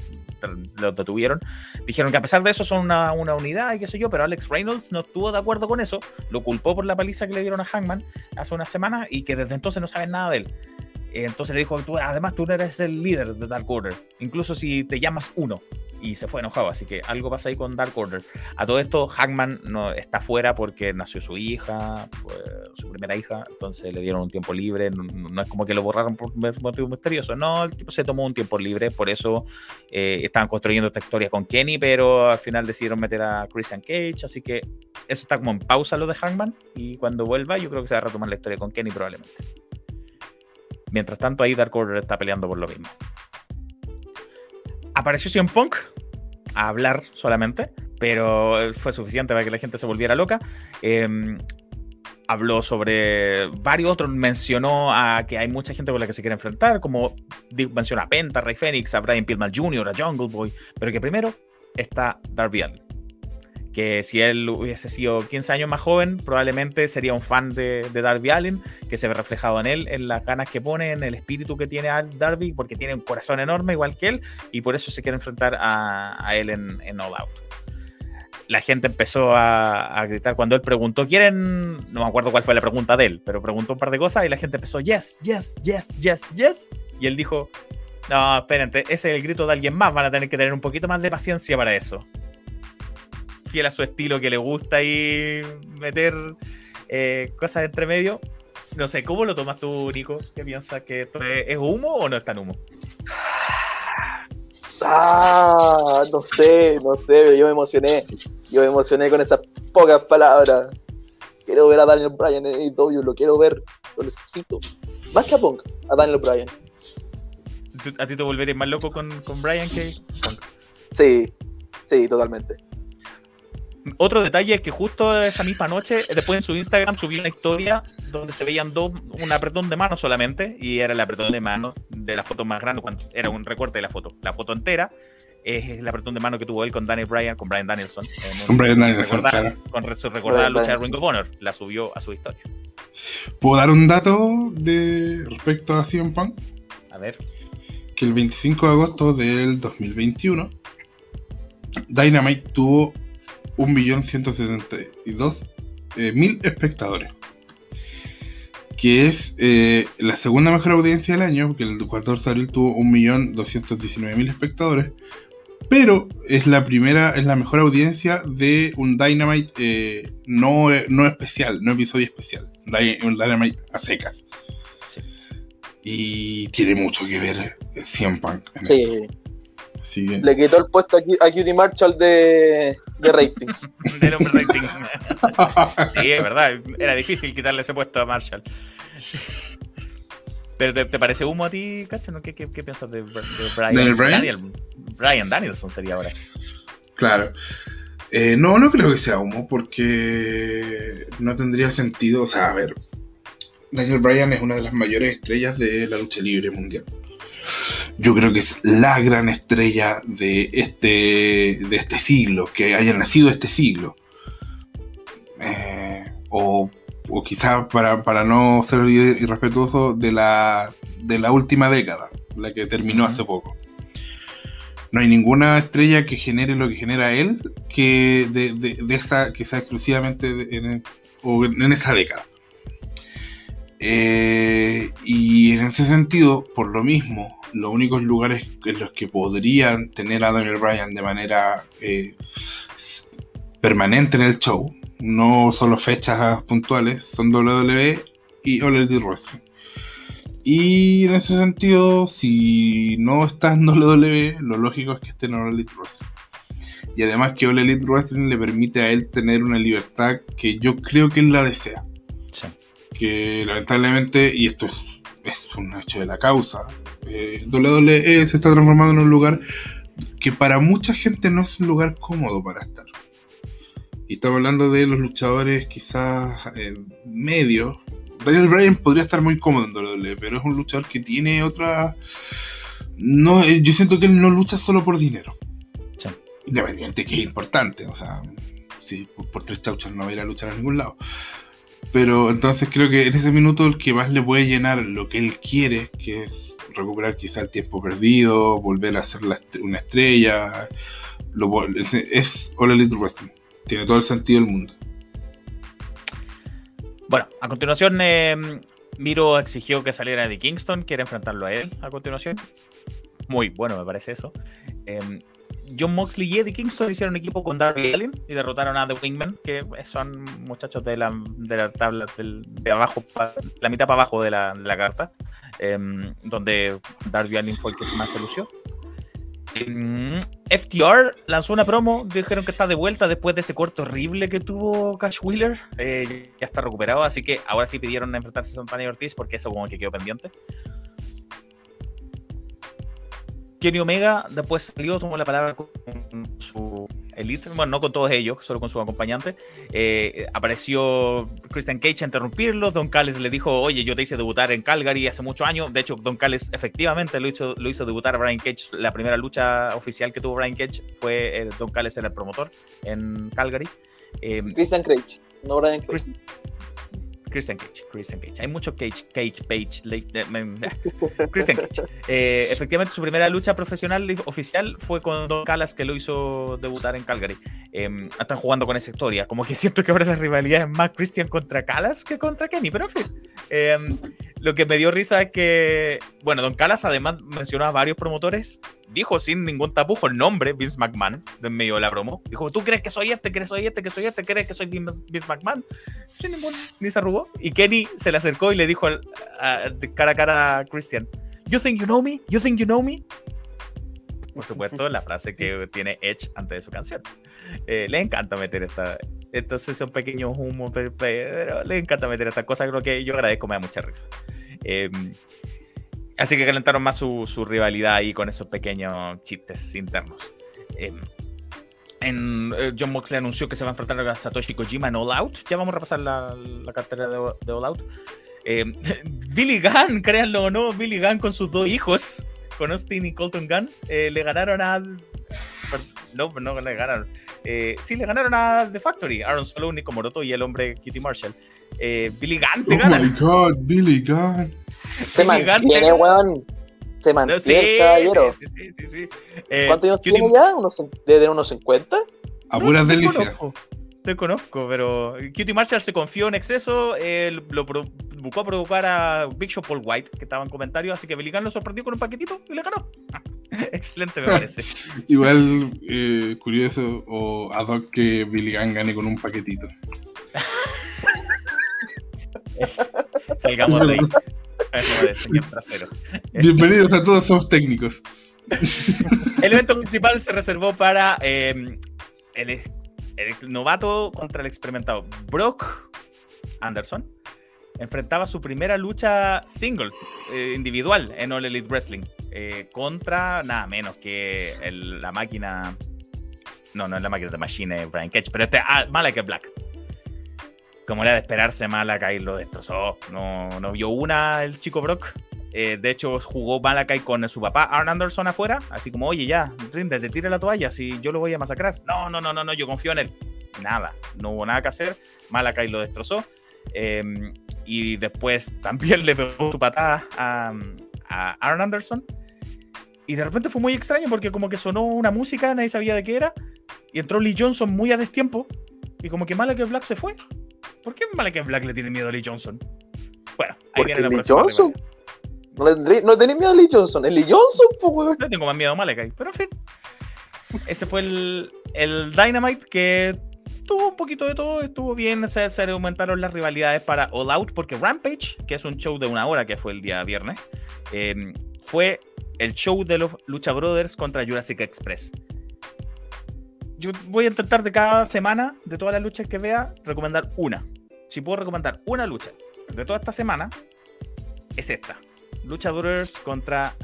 detuvieron, dijeron que a pesar de eso son una, unidad y qué sé yo, pero Alex Reynolds no estuvo de acuerdo con eso, lo culpó por la paliza que le dieron a Hangman hace una semana y que desde entonces no saben nada de él. Entonces le dijo, además tú no eres el líder de Dark Order, incluso si te llamas uno y se fue enojado. Así que algo pasa ahí con Dark Order. A todo esto, Hackman está fuera porque nació su hija, su primera hija, entonces le dieron un tiempo libre. No, es como que lo borraron por motivo misterioso. No, el tipo se tomó un tiempo libre, por eso eh, estaban construyendo esta historia con Kenny, pero al final decidieron meter a Christian Cage. Así que eso está como en pausa lo de Hackman. Y cuando vuelva, yo creo que se va a retomar la historia con Kenny probablemente. Mientras tanto, ahí Dark Order está peleando por lo mismo apareció CM Punk a hablar solamente, pero fue suficiente para que la gente se volviera loca. Em, habló sobre varios otros, mencionó a que hay mucha gente con la que se quiere enfrentar, como menciona a Penta, Ray Phoenix, a Brian Pillman Jr., a Jungle Boy, pero que primero está Darby que si él hubiese sido 15 años más joven, probablemente sería un fan de, Darby Allen, que se ve reflejado en él, en las ganas que pone, en el espíritu que tiene Darby, porque tiene un corazón enorme igual que él, y por eso se quiere enfrentar a, él en, All Out. La gente empezó a, gritar cuando él preguntó, ¿quieren? No me acuerdo cuál fue la pregunta de él, pero preguntó un par de cosas y la gente empezó, yes, yes, yes, yes, yes. Y él dijo, no, espérense, ese es el grito de alguien más, van a tener que tener un poquito más de paciencia para eso fiel a su estilo que le gusta y meter eh, cosas entre medio. No sé, ¿cómo lo tomas tú, Nico? ¿Qué piensas? ¿Que esto es, humo o no es tan humo? Ah, no sé, no sé, yo me emocioné. Yo me emocioné con esas pocas palabras. Quiero ver a Daniel Bryan en AEW, lo quiero ver, lo necesito. Más que a Punk, a Daniel Bryan. ¿A ti te volverías más loco con, con Bryan que Punk? Sí, sí, totalmente. Otro detalle es que justo esa misma noche, después en su Instagram subió una historia donde se veían dos, un apretón de mano solamente, y era el apretón de mano de la foto más grande, era un recorte de la foto. La foto entera es el apretón de mano que tuvo él con Daniel Bryan, con Brian Danielson. Con Brian Danielson, claro. Con su recordada lucha de Ring of Honor, la subió a su historia. ¿Puedo dar un dato de respecto a CM Punk? A ver. Que el 25 de agosto del 2021, Dynamite tuvo 1.172.000 eh, espectadores. Que es eh, la segunda mejor audiencia del año, porque el 14 de abril tuvo 1.219.000 espectadores. Pero es la primera, es la mejor audiencia de un Dynamite eh, no, no especial, no episodio especial. Un Dynamite a secas. Y tiene mucho que ver CM Punk. sí. Le quitó el puesto a, Cutie Marshall de, de ratings. Del hombre rating. sí, es verdad. Era difícil quitarle ese puesto a Marshall. ¿Pero te, parece humo a ti, Cacho? ¿Qué, qué, piensas de, Brian? Brian? Brian Danielson sería ahora. Claro. Eh, no, no creo que sea humo porque no tendría sentido. O sea, a ver, Daniel Bryan es una de las mayores estrellas de la lucha libre mundial yo creo que es la gran estrella de este, de este siglo, que haya nacido este siglo. Eh, o, o quizás para, no ser irrespetuoso de la, de la última década, la que terminó hace poco. No hay ninguna estrella que genere lo que genera él que, de, esa, que sea exclusivamente en, en esa década. Eh, y en ese sentido, por lo mismo, los únicos lugares en los que podrían tener a Daniel Bryan de manera eh, permanente en el show, no solo fechas puntuales, son WWE y All Elite Wrestling. Y en ese sentido, si no está en WWE, lo lógico es que esté en All Elite Wrestling. Y además que All Elite Wrestling le permite a él tener una libertad que yo creo que él la desea que lamentablemente, y esto es, un hecho de la causa, eh, WWE se está transformando en un lugar que para mucha gente no es un lugar cómodo para estar. Y estamos hablando de los luchadores quizás eh, medios. Daniel Bryan podría estar muy cómodo en WWE, pero es un luchador que tiene otra... No, yo siento que él no lucha solo por dinero. Independiente que es importante, o sea, si por tres chauchas no va a ir a luchar a ningún lado. Pero entonces creo que en ese minuto el que más le puede llenar lo que él quiere, que es recuperar quizá el tiempo perdido, volver a ser una estrella, es All Elite Wrestling. Tiene todo el sentido del mundo. Bueno, a continuación, em, Miro exigió que saliera de Kingston, quiere enfrentarlo a él a continuación. Muy bueno, me parece eso. Em, John Moxley y Eddie Kingston hicieron equipo con Darby Allin y derrotaron a The Wingmen, que son muchachos de la, de la tabla de abajo, la mitad para abajo de la, la carta, em, donde Darby Allin fue el que más se lució. Em, FTR lanzó una promo, dijeron que está de vuelta después de ese corto horrible que tuvo Cash Wheeler. Eh, ya está recuperado, así que ahora sí pidieron enfrentarse a Santana Ortiz porque eso como que quedó pendiente. Kenny Omega después salió, tomó la palabra con su elite, bueno, no con todos ellos, solo con su acompañante. Eh, apareció Christian Cage a interrumpirlo. Don Callis le dijo, oye, yo te hice debutar en Calgary hace muchos años. De hecho, Don Callis efectivamente lo hizo, lo hizo debutar a Brian Cage. La primera lucha oficial que tuvo Brian Cage fue eh, Don Callis era el promotor en Calgary. Eh, Christian Cage, no Brian Cage. Christian Cage, Christian Cage. Hay mucho Cage, Cage, Page, Christian Cage. Eh, efectivamente, su primera lucha profesional oficial fue con Don Callas, que lo hizo debutar en Calgary. Em, están jugando con esa historia. Como que siento que ahora la rivalidad es más Christian contra Callas que contra Kenny, pero en fin. Em, lo que me dio risa es que, bueno, Don Callas además mencionó a varios promotores dijo sin ningún tapujo el nombre, Vince McMahon, en medio de la promo. Dijo, ¿tú crees que soy este, que soy este, que soy este, crees que soy Vince, McMahon? Sin ningún, ni se arrugó. Y Kenny se le acercó y le dijo de cara a cara a Christian, You think you know me? You think you know me? Por supuesto, la frase que tiene Edge antes de su canción. Eh, le encanta meter esta. Entonces son pequeños humos, pero le encanta meter estas cosas. Creo que yo agradezco, me da mucha risa. Eh, Así que calentaron más su, rivalidad ahí con esos pequeños chistes internos. Em, en, eh, John Moxley anunció que se va a enfrentar a Satoshi Kojima en All Out. Ya vamos a repasar la, cartera de, All Out. Em, Billy Gunn, créanlo o no, Billy Gunn con sus dos hijos, con Austin y Colton Gunn, eh, le ganaron al. No, no le ganaron. Eh, sí, le ganaron a The Factory. Aaron Solo, Nico Moroto y el hombre Kitty Marshall. Billy Gunn te oh my god, Billy Gunn. Se mantiene, weón. Se mantiene, sí, caballero. Sí, sí, sí, eh, ¿Cuántos años tiene ya? ¿Unos, ¿Desde unos 50? A puras delicias. Te conozco, pero Cutie Marshall se confió en exceso, eh, lo buscó a provocar a Big Show Paul White, que estaba en comentarios, así que Billy Gunn lo sorprendió con un paquetito y le ganó. Excelente, me parece. Igual eh, curioso o ad hoc que Billy Gunn gane con un paquetito. salgamos de ahí. Bienvenidos a todos, somos técnicos. El evento principal se reservó para em, el, novato contra el experimentado. Brock Anderson enfrentaba su primera lucha single, eh, individual, en All Elite Wrestling, eh, contra nada menos que la máquina. No, no es la máquina de Machine, Brian Cage, pero este ah, Black como era de esperarse, Malakai lo destrozó. No, no vio una el chico Brock. Eh, de hecho, jugó Malakai con su papá Arn Anderson afuera, así como, oye, ya, te tire la toalla, si yo lo voy a masacrar. No, no, no, no, no, yo confío en él. Nada, no hubo nada que hacer. Malakai lo destrozó. Em, y después también le pegó su patada a, a Arn Anderson. Y de repente fue muy extraño porque como que sonó una música, nadie sabía de qué era. Y entró Lee Johnson muy a destiempo. Y como que Malakai Black se fue. ¿Por qué Malakai Black le tiene miedo a Lee Johnson? Bueno, ahí viene la Lee Johnson. No, le, no tenés miedo a Lee Johnson, es Lee Johnson, pues, No tengo más miedo a Malakai, pero en fin. Ese fue el, el Dynamite que tuvo un poquito de todo, estuvo bien, se, se, aumentaron las rivalidades para All Out, porque Rampage, que es un show de una hora que fue el día viernes, em, fue el show de los Lucha Brothers contra Jurassic Express yo voy a intentar de cada semana, de todas las luchas que vea, recomendar una. Si puedo recomendar una lucha de toda esta semana, es esta. Luchadores contra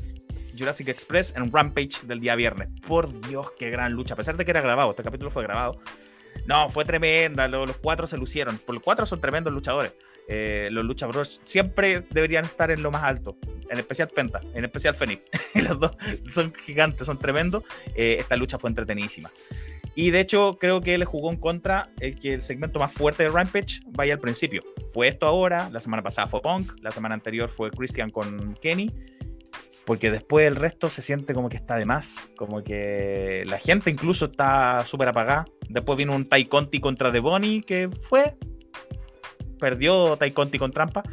Jurassic Express en Rampage del día viernes. Por Dios, qué gran lucha. A pesar de que era grabado, este capítulo fue grabado. No, fue tremenda. Los, cuatro se lucieron. Por los cuatro son tremendos luchadores. Eh, los luchadores siempre deberían estar en lo más alto. En especial Penta, en especial Phoenix. los dos son gigantes, son tremendos. Eh, esta lucha fue entretenidísima. Y de hecho, creo que le jugó en contra el que el segmento más fuerte de Rampage vaya al principio. Fue esto ahora, la semana pasada fue Punk, la semana anterior fue Christian con Kenny. Porque después el resto se siente como que está de más, como que la gente incluso está súper apagada. Después vino un Tai Conti contra The Bonnie que fue, perdió Tai Conti con trampa.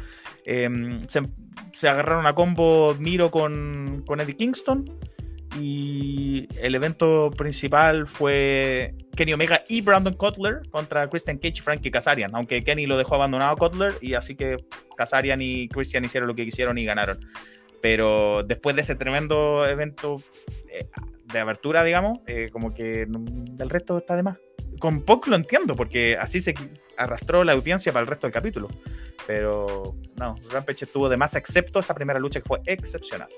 Em, se, agarraron a combo Miro con, con Eddie Kingston y el evento principal fue Kenny Omega y Brandon Cutler contra Christian Cage y Frankie Kazarian, aunque Kenny lo dejó abandonado a Cutler y así que Kazarian y Christian hicieron lo que quisieron y ganaron. Pero después de ese tremendo evento eh, de abertura, digamos, eh, como que del resto está de más. Con Punk lo entiendo, porque así se arrastró la audiencia para el resto del capítulo. Pero no, Rampage estuvo de más, excepto esa primera lucha que fue excepcional.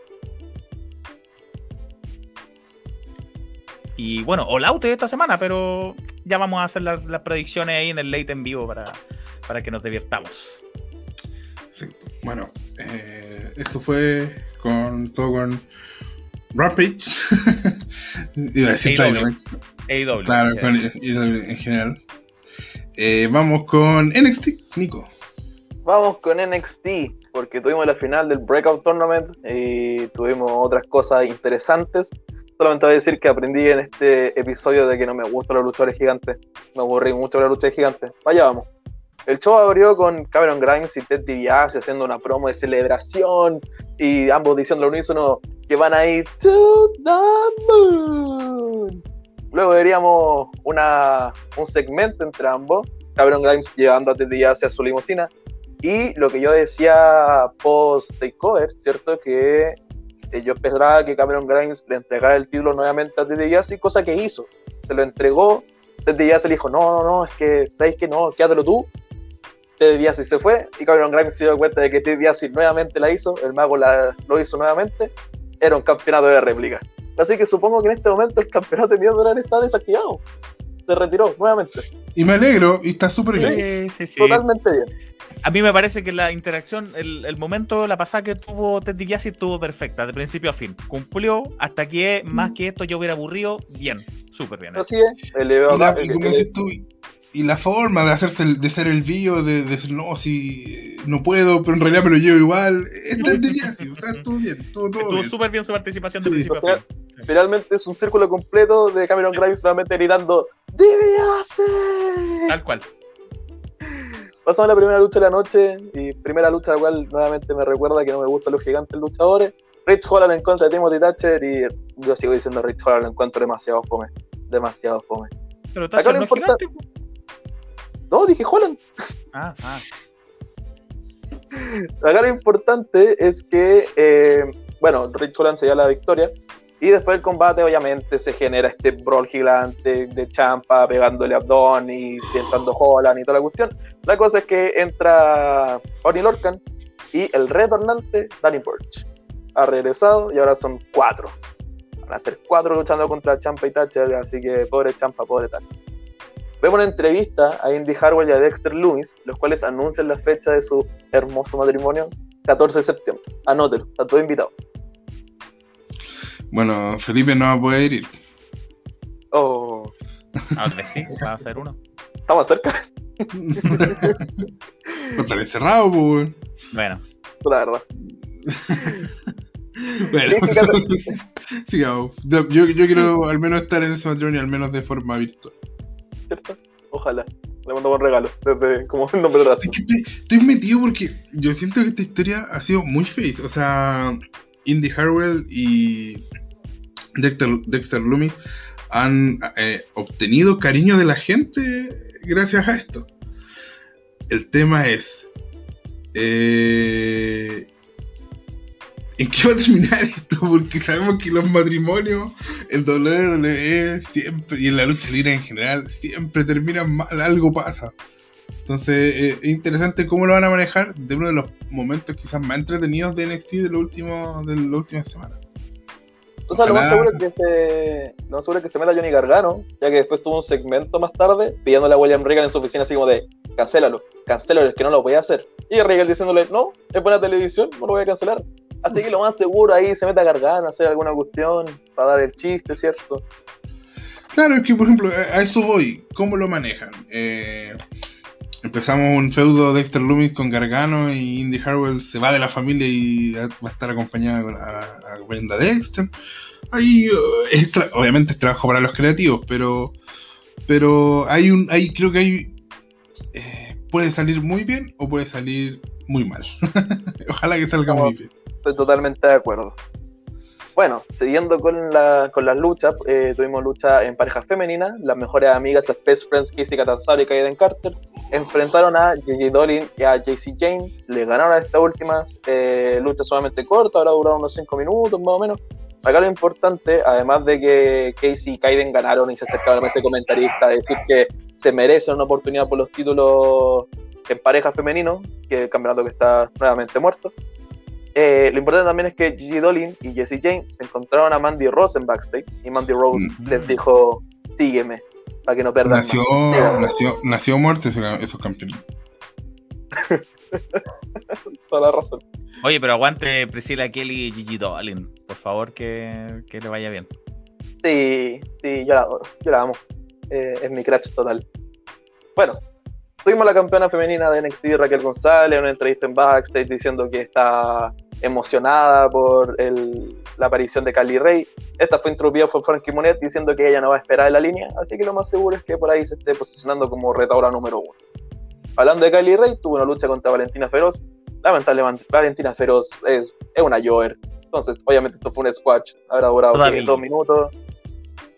Y bueno, All Out esta semana, pero ya vamos a hacer las, predicciones ahí en el late en vivo para, para que nos diviertamos. Sí, bueno, eh, esto fue con todo con Rampage. Iba a decir AEW. Claro, con en general. Eh, vamos con NXT, Nico. Vamos con NXT, porque tuvimos la final del Breakout Tournament y tuvimos otras cosas interesantes. Solamente voy a decir que aprendí en este episodio de que no me gustan los luchadores gigantes. Me aburrí mucho de la lucha de gigantes. Vaya, vamos. El show abrió con Cameron Grimes y Ted DiBiase haciendo una promo de celebración y ambos diciendo lo unísono que van a ir to the moon. Luego veríamos una, un segmento entre ambos, Cameron Grimes llevando a Teddy hacia su limusina. Y lo que yo decía post takeover, ¿cierto? Que yo esperaba que Cameron Grimes le entregara el título nuevamente a Teddy Diaz, cosa que hizo. Se lo entregó, Teddy Diaz le dijo, no, no, no, es que, ¿sabéis que no? Quédatelo tú. Teddy Diaz se fue y Cameron Grimes se dio cuenta de que Teddy Diaz nuevamente la hizo, el mago la, lo hizo nuevamente, era un campeonato de réplica. Así que supongo que en este momento el campeonato de Miedo está desactivado. Se retiró nuevamente. Y me alegro, y está súper bien. Sí, sí, Totalmente bien. A mí me parece que la interacción, el, el momento, la pasada que tuvo Ted DiBiase estuvo perfecta, de principio a fin. Cumplió, hasta que más que esto yo hubiera aburrido, bien, súper bien. Así es, el, y la forma de hacerse de ser el bio, de, decir no, si no puedo, pero en realidad me lo llevo igual, está bien, o sea, estuvo bien, todo, todo Estuvo súper bien su participación de principio a fin. Finalmente es un círculo completo de Cameron Grimes solamente gritando ¡Diviase! Tal cual. Pasamos a la primera lucha de la noche y primera lucha la cual nuevamente me recuerda que no me gustan los gigantes luchadores. Rich Holland en contra de Timothy Thatcher y yo sigo diciendo Rich Holland lo encuentro demasiado fome. Demasiado fome. Pero Thatcher no es gigante. No, dije Holland. Ah, ah. Acá lo importante es que, eh, bueno, Rich Holland se lleva la victoria. Y después del combate, obviamente, se genera este brawl gigante de Champa pegándole a Abdon y intentando Holland y toda la cuestión. La cosa es que entra Oni Lorcan y el retornante Danny Burch. Ha regresado y ahora son cuatro. Van a ser cuatro luchando contra Champa y Thatcher, así que pobre Champa, pobre Thatcher. Vemos una entrevista a Indy Harwell y a Dexter Loomis, los cuales anuncian la fecha de su hermoso matrimonio, 14 de septiembre. Anótelo, está todo invitado. Bueno, Felipe no va a poder ir. Oh. Ahora sí, va a ser uno. Estamos cerca. Está encerrado, pues. Bueno. La verdad. bueno, sigamos. Yo, yo quiero al menos estar en ese matrimonio, al menos de forma virtual. Ojalá. Le mando buen regalo, desde como el nombre de la estoy, estoy, metido porque yo siento que esta historia ha sido muy face. O sea, Indy Harwell y Dexter, Dexter Loomis han eh, obtenido cariño de la gente gracias a esto. El tema es. Eh, ¿En qué va a terminar esto? Porque sabemos que los matrimonios, el WWE siempre, y en la lucha libre en general, siempre terminan mal, algo pasa. Entonces, eh, es interesante cómo lo van a manejar de uno de los momentos quizás más entretenidos de NXT de, lo último, de la última semana. O sea, lo más seguro es que se, lo seguro que se meta Johnny Gargano, ya que después tuvo un segmento más tarde pidiéndole a William Regal en su oficina así como de, cancélalo, cancélalo, es que no lo voy a hacer. Y Regal diciéndole, no, es buena televisión, no lo voy a cancelar. Así que lo más seguro ahí se mete a cargar, a hacer alguna cuestión para dar el chiste, ¿cierto? Claro, es que por ejemplo, a eso voy. ¿Cómo lo manejan? Eh, empezamos un feudo de Dexter Loomis con Gargano y Indy Harwell se va de la familia y va a estar acompañada a, a Brenda Dexter. Ahí, eh, obviamente es trabajo para los creativos, pero pero hay un, hay, creo que hay, eh, puede salir muy bien o puede salir muy mal. Ojalá que salga muy bien. Estoy totalmente de acuerdo. Bueno, siguiendo con, con las luchas, eh, tuvimos lucha en parejas femeninas. Las mejores amigas, las best friends, Kissy Catanzaro y Kaiden Carter, enfrentaron a Gigi Dolin y a JC Jane. Le ganaron a estas últimas eh, luchas solamente cortas, ahora duraron unos 5 minutos más o menos. Acá lo importante, además de que Casey y Kaiden ganaron y se acercaron a ese comentarista a decir que se merecen una oportunidad por los títulos en parejas femeninos, que el campeonato que está nuevamente muerto. Eh, lo importante también es que Gigi Dolin y Jesse Jane se encontraron a Mandy Rose en backstage y Mandy Rose mm. les dijo, sígueme, para que no pierdan. Nació, nació, nació muerto esos, campeones. Toda la razón. Oye, pero aguante Priscilla Kelly y Gigi Dolin, por favor, que, que le vaya bien. Sí, sí, yo la adoro, yo la amo. Eh, es mi crush total. Bueno, Tuvimos la campeona femenina de NXT, Raquel González, una entrevista en backstage diciendo que está emocionada por la aparición de Carly Rey. Esta fue interrumpida por Frankie Monet diciendo que ella no va a esperar en la línea, así que lo más seguro es que por ahí se esté posicionando como retadora número uno. Hablando de Kylie Rey, tuvo una lucha contra Valentina Feroz. Lamentablemente, Valentina Feroz es, es una Joer. Entonces, obviamente esto fue un squash, habrá durado dos minutos.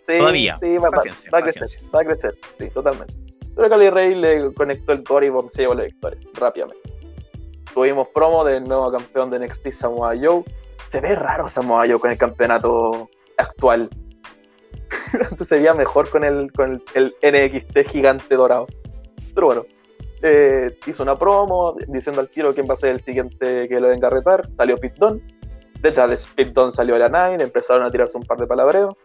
Sí, Todavía. Sí, va, a crecer, va a crecer, sí, totalmente. Pero Cali Rey le conectó el core y se llevó la victoria rápidamente. Tuvimos promo del nuevo campeón de NXT Samoa Joe. Se ve raro Samoa Joe con el campeonato actual. Antes se veía mejor con el, con el, NXT gigante dorado. Pero bueno, eh, hizo una promo diciendo al tiro quién va a ser el siguiente que lo venga a retar. Salió Pit Don. Detrás de Pit Don salió la Nine. Empezaron a tirarse un par de palabreos.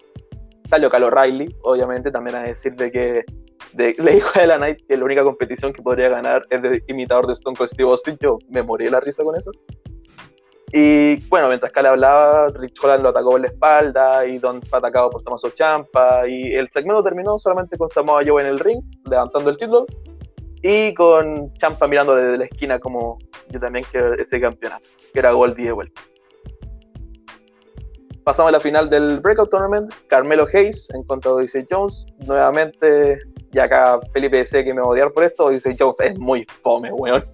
Salió Calo Riley, obviamente, también a decir de que le dijo a la Knight que la única competición que podría ganar es de imitador de Stone Cold Steve Austin. Yo me morí de la risa con eso. Y bueno, mientras que le hablaba, Rich Holland lo atacó por la espalda y Don fue atacado por Tommaso Champa. Y el segmento terminó solamente con Samoa Joe en el ring, levantando el título, y con Champa mirando desde la esquina como yo también quiero ese campeonato, que era Goldie de vuelta. Pasamos a la final del Breakout Tournament, Carmelo Hayes en contra de Odyssey Jones. Nuevamente, y acá Felipe dice que me va a odiar por esto, Odyssey Jones es muy fome, weón.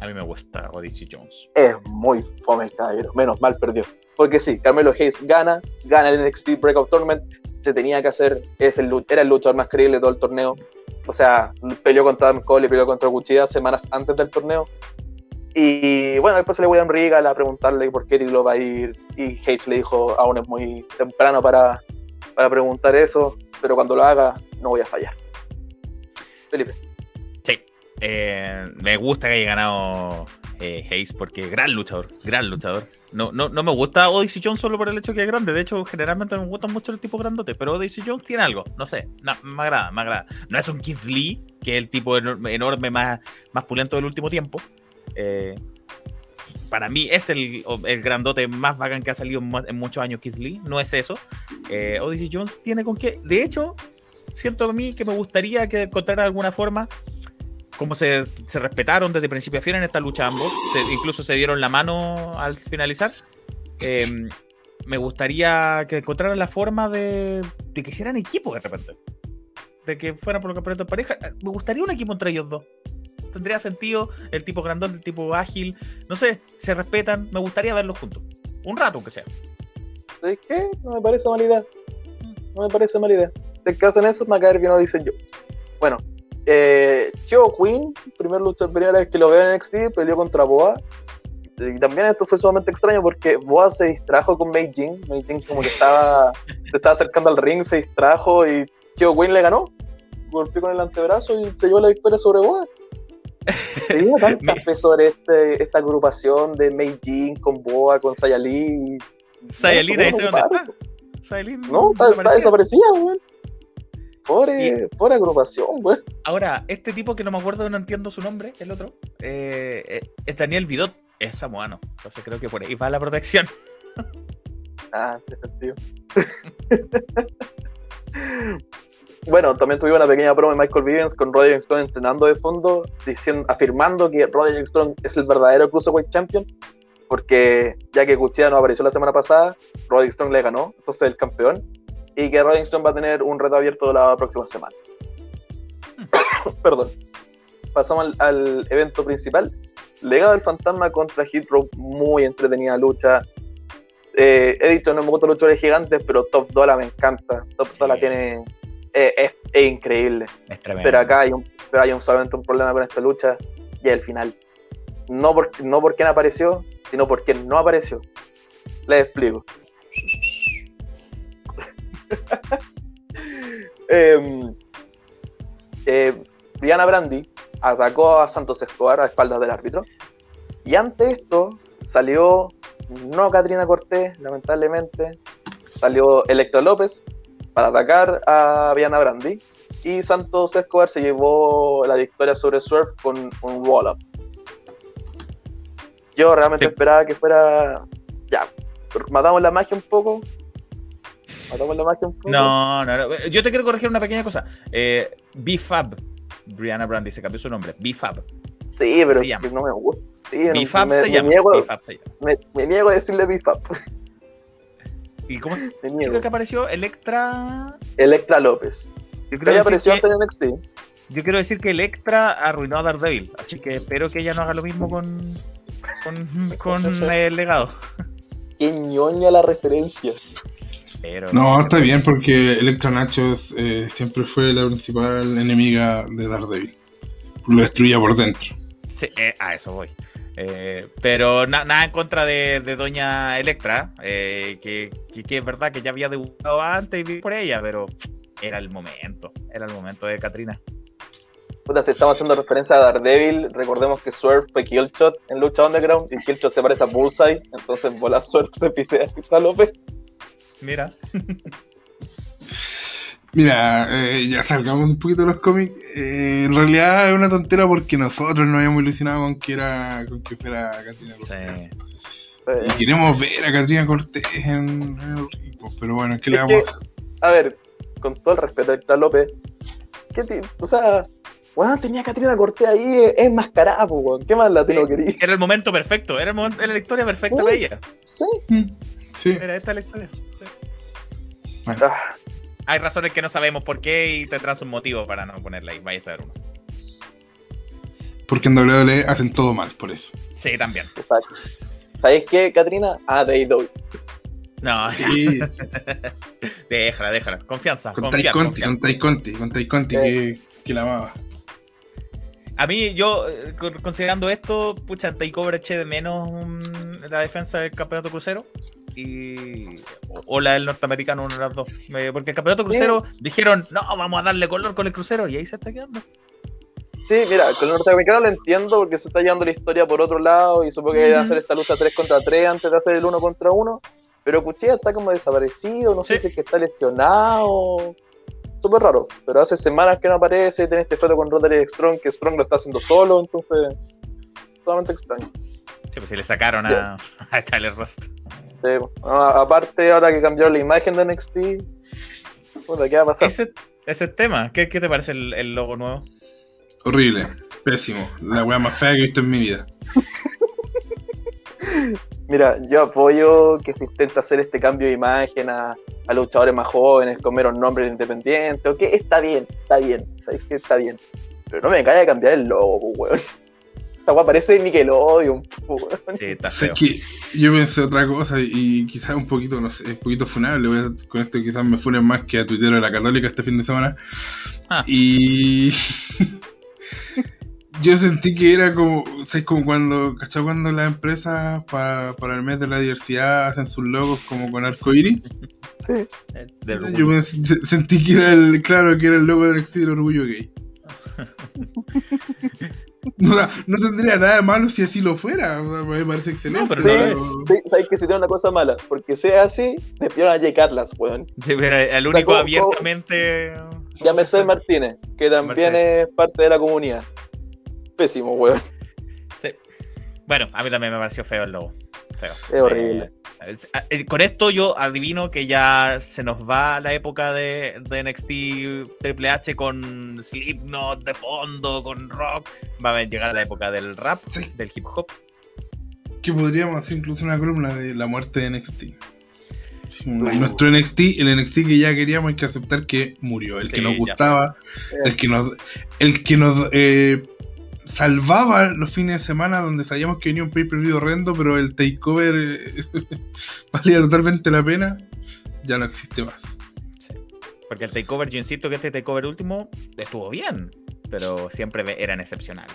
A mí me gusta Odyssey Jones. Es muy fome el caballero, menos mal perdió. Porque sí, Carmelo Hayes gana, gana el NXT Breakout Tournament, se tenía que hacer, es el, era el luchador más creíble de todo el torneo. O sea, peleó contra Adam Cole y peleó contra Cuchilla semanas antes del torneo. Y bueno, después se le voy a Regal a preguntarle por qué título va a ir. Y Hayes le dijo, aún es muy temprano para, para preguntar eso, pero cuando lo haga, no voy a fallar. Felipe. Sí, eh, me gusta que haya ganado eh, Hayes porque gran luchador, gran luchador. No, no, no me gusta Odyssey Jones solo por el hecho que es grande. De hecho, generalmente me gustan mucho el tipo grandote, pero Odyssey Jones tiene algo, no sé, me agrada, me agrada. No es un Kid Lee, que es el tipo enorme, más, más pulento del último tiempo. Eh, para mí es el, el, grandote más bacán que ha salido en, muchos años Kid Lee, no es eso. Odyssey Jones tiene con qué. De hecho, siento a mí que me gustaría que encontrara alguna forma, como se, se, respetaron desde principio a fin en esta lucha ambos, incluso se dieron la mano al finalizar. Em, me gustaría que encontraran la forma de, de que hicieran equipo de repente. De que fueran por los campeonatos de pareja. Me gustaría un equipo entre ellos dos. Tendría sentido el tipo grandón, el tipo ágil. No sé, se respetan. Me gustaría verlos juntos. Un rato, aunque sea. ¿Sabes qué? No me parece mala idea. No me parece mala idea que hacen eso, me va a caer bien dice yo. Bueno, eh, Queen, primer lucha, primera vez que lo veo en NXT, peleó contra Boa. Y también esto fue sumamente extraño porque Boa se distrajo con Mei Jin. Mei Jin como que estaba, se estaba acercando al ring, se distrajo y Chio Queen le ganó. Golpeó con el antebrazo y se llevó la victoria sobre Boa. Tenía tanta fe sobre este, esta agrupación de Mei Jin con Boa, con Sayali. Sayalina, ¿ese dónde está? Sayalina. No, está, desaparecida, güey. Por, agrupación, güey. Ahora, este tipo que no me acuerdo, no entiendo su nombre, el otro, eh, eh, es Daniel Vidot, es samoano. Entonces creo que por ahí va la protección. Ah, qué sentido. bueno, también tuvimos una pequeña promo de Michael Vivens con Roderick Strong entrenando de fondo, diciendo, afirmando que Roderick Strong es el verdadero Cruiserweight Champion, porque ya que Cuchilla no apareció la semana pasada, Roderick Strong le ganó, entonces el campeón y que Rolling va a tener un reto abierto la próxima semana. Perdón. Pasamos al, evento principal. Legado del Fantasma contra Hit muy entretenida lucha. Eh, he dicho, no me gustan luchadores gigantes, pero Top Dollar me encanta. Top Dollar tiene. Eh, es, increíble. pero acá hay, un, pero hay un, solamente un problema con esta lucha y es el final. No por, no por quién apareció, sino por quién no apareció. Les explico. Eh, eh, Brianna Brandy atacó a Santos Escobar a espaldas del árbitro. Y ante esto salió no Katrina Cortés, lamentablemente, salió Electra López para atacar a Brianna Brandy. Y Santos Escobar se llevó la victoria sobre Swerve con un roll-up. Yo realmente esperaba que fuera. Ya, matamos la magia un poco, no, no, Yo te quiero corregir una pequeña cosa. Eh, B-Fab. Brianna Brandy se cambió su nombre. B-Fab. Sí, pero no me gusta. Sí, B-Fab se, llama. Me, niego a decirle B-Fab. ¿Y cómo que apareció? Electra. Electra López. Yo creo que apareció antes en NXT. Yo quiero decir que Electra arruinó a Daredevil, así que espero que ella no haga lo mismo con, con, con el legado. qué ñoña la referencia. No, está bien porque Electra Nachos eh, siempre fue la principal enemiga de Daredevil. Lo destruía por dentro. Sí, eh, a eso voy. Eh, pero nada en contra de, Doña Electra, eh, que, es verdad que ya había debutado antes y vi por ella, pero era el momento, era el momento de Katrina. Puta, si estamos haciendo referencia a Daredevil, recordemos que Swerve fue Killshot en Lucha Underground y Killshot se parece a Bullseye, entonces bola Swerve se pisea a López. Mira. Mira, eh, ya salgamos un poquito de los cómics. Eh, en realidad es una tontera porque nosotros nos habíamos ilusionado con que era con que fuera Catrina Cortés. Y queremos ver a Catrina Cortés en, el ritmo, pero bueno, ¿qué le vamos a hacer? A ver, con todo el respeto a Héctor López, ¿qué o sea, bueno, tenía a Catrina Cortés ahí enmascarada, pues, ¿qué más la tengo querido? Era el momento perfecto, era, el momento, era la historia perfecta para ella. Sí. Sí. Era esta la historia. Bueno. Ah hay razones que no sabemos por qué y tendrás un motivo para no ponerla ahí. Vaya a saber uno. Porque en WWE hacen todo mal, por eso. Sí, también. ¿Sabes qué, Katrina? Ah, de No, sí. déjala, déjala. Confianza. Con Tai Conti, con Tai Conti, con Tai Conti que, que, la amaba. A mí, yo, eh, considerando esto, pucha, Takeover eché de menos la defensa del campeonato crucero y o la del norteamericano, una de las dos. Porque el campeonato crucero dijeron, no, vamos a darle color con el crucero y ahí se está quedando. Sí, mira, con el norteamericano lo entiendo porque se está llevando la historia por otro lado y supongo que hay que hacer esta lucha 3 contra 3 antes de hacer el 1 contra 1. Pero Cuchilla está como desaparecido, no sé si es que está lesionado. Súper raro, pero hace semanas que no aparece. Tiene este foto con Roderick Strong, que Strong lo está haciendo solo, entonces. Totalmente extraño. Sí, pues si le sacaron a, a Tyler Rust aparte, ahora que cambió la imagen de NXT, ¿qué va a pasar? Ese, ese tema, ¿qué, ¿qué, te parece el, logo nuevo? Horrible, pésimo. La weá más fea que he visto en mi vida. Mira, yo apoyo que se intente hacer este cambio de imagen a, a luchadores más jóvenes, con menos nombres independientes. Ok, está bien, está bien, sabéis que está bien. Pero no me vaya a cambiar el logo, weón. Esta weá parece Nickelodeon. Sí, está feo. que yo pensé otra cosa y quizás un poquito, no sé, un poquito funable. con esto quizás me funen más que a Twitter de la Católica este fin de semana. Ah. Y. yo sentí que era como, o sea, como cuando, ¿cachai? Cuando las empresas para el mes de la diversidad hacen sus logos como con arcoíris. Sí. Yo sentí que era el, claro, que era el logo del exilio orgullo gay. No, tendría nada de malo si así lo fuera. me parece excelente. pero sí, sabes que si tiene una cosa mala. Porque sea así, despidieron a Jay Carlas, weón. Sí, pero el único abiertamente. Ya Mercedes Martínez, que también es parte de la comunidad. Pésimo, weón. Sí. Bueno, a mí también me pareció feo el logo. Feo. Es horrible. Eh, con esto yo adivino que ya se nos va la época de, de NXT Triple H con Slipknot de fondo, con rock. Va a llegar la época del rap, del hip hop. Que podríamos hacer incluso una columna de la muerte de NXT. Nuestro NXT, el NXT que ya queríamos, hay que aceptar que murió. El que nos gustaba, el que nos, el que nos eh, salvaba los fines de semana donde sabíamos que venía un pay-per-view horrendo, pero el takeover eh, valía totalmente la pena, ya no existe más. Porque el takeover, yo insisto que este takeover último estuvo bien, pero siempre eran excepcionales.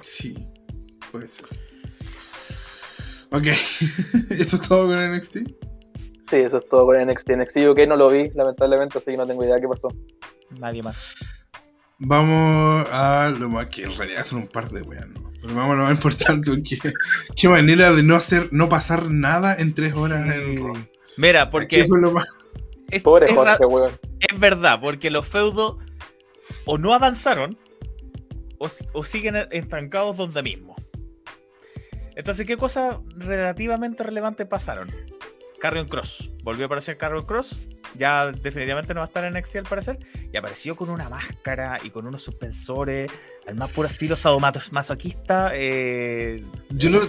Sí, puede ser. Ok, ¿eso es todo con NXT? Sí, eso es todo con NXT. NXT que no lo vi, lamentablemente, así que no tengo idea qué pasó. Nadie más. Vamos a lo más que en realidad son un par de weas, ¿no? Pero vamos a lo más importante, ¿qué, qué manera de no hacer, no pasar nada en tres horas en Mira, porque. Es, Pobre Jorge, weón. Es verdad, porque los feudos o no avanzaron o, o siguen estancados donde mismo. Entonces, ¿qué cosas relativamente relevantes pasaron? Carrion Cross. Volvió a aparecer Carrion Cross. Ya definitivamente no va a estar en NXT al parecer. Y apareció con una máscara y con unos suspensores. Al más puro estilo sadomasoquista. Eh, Yo lo,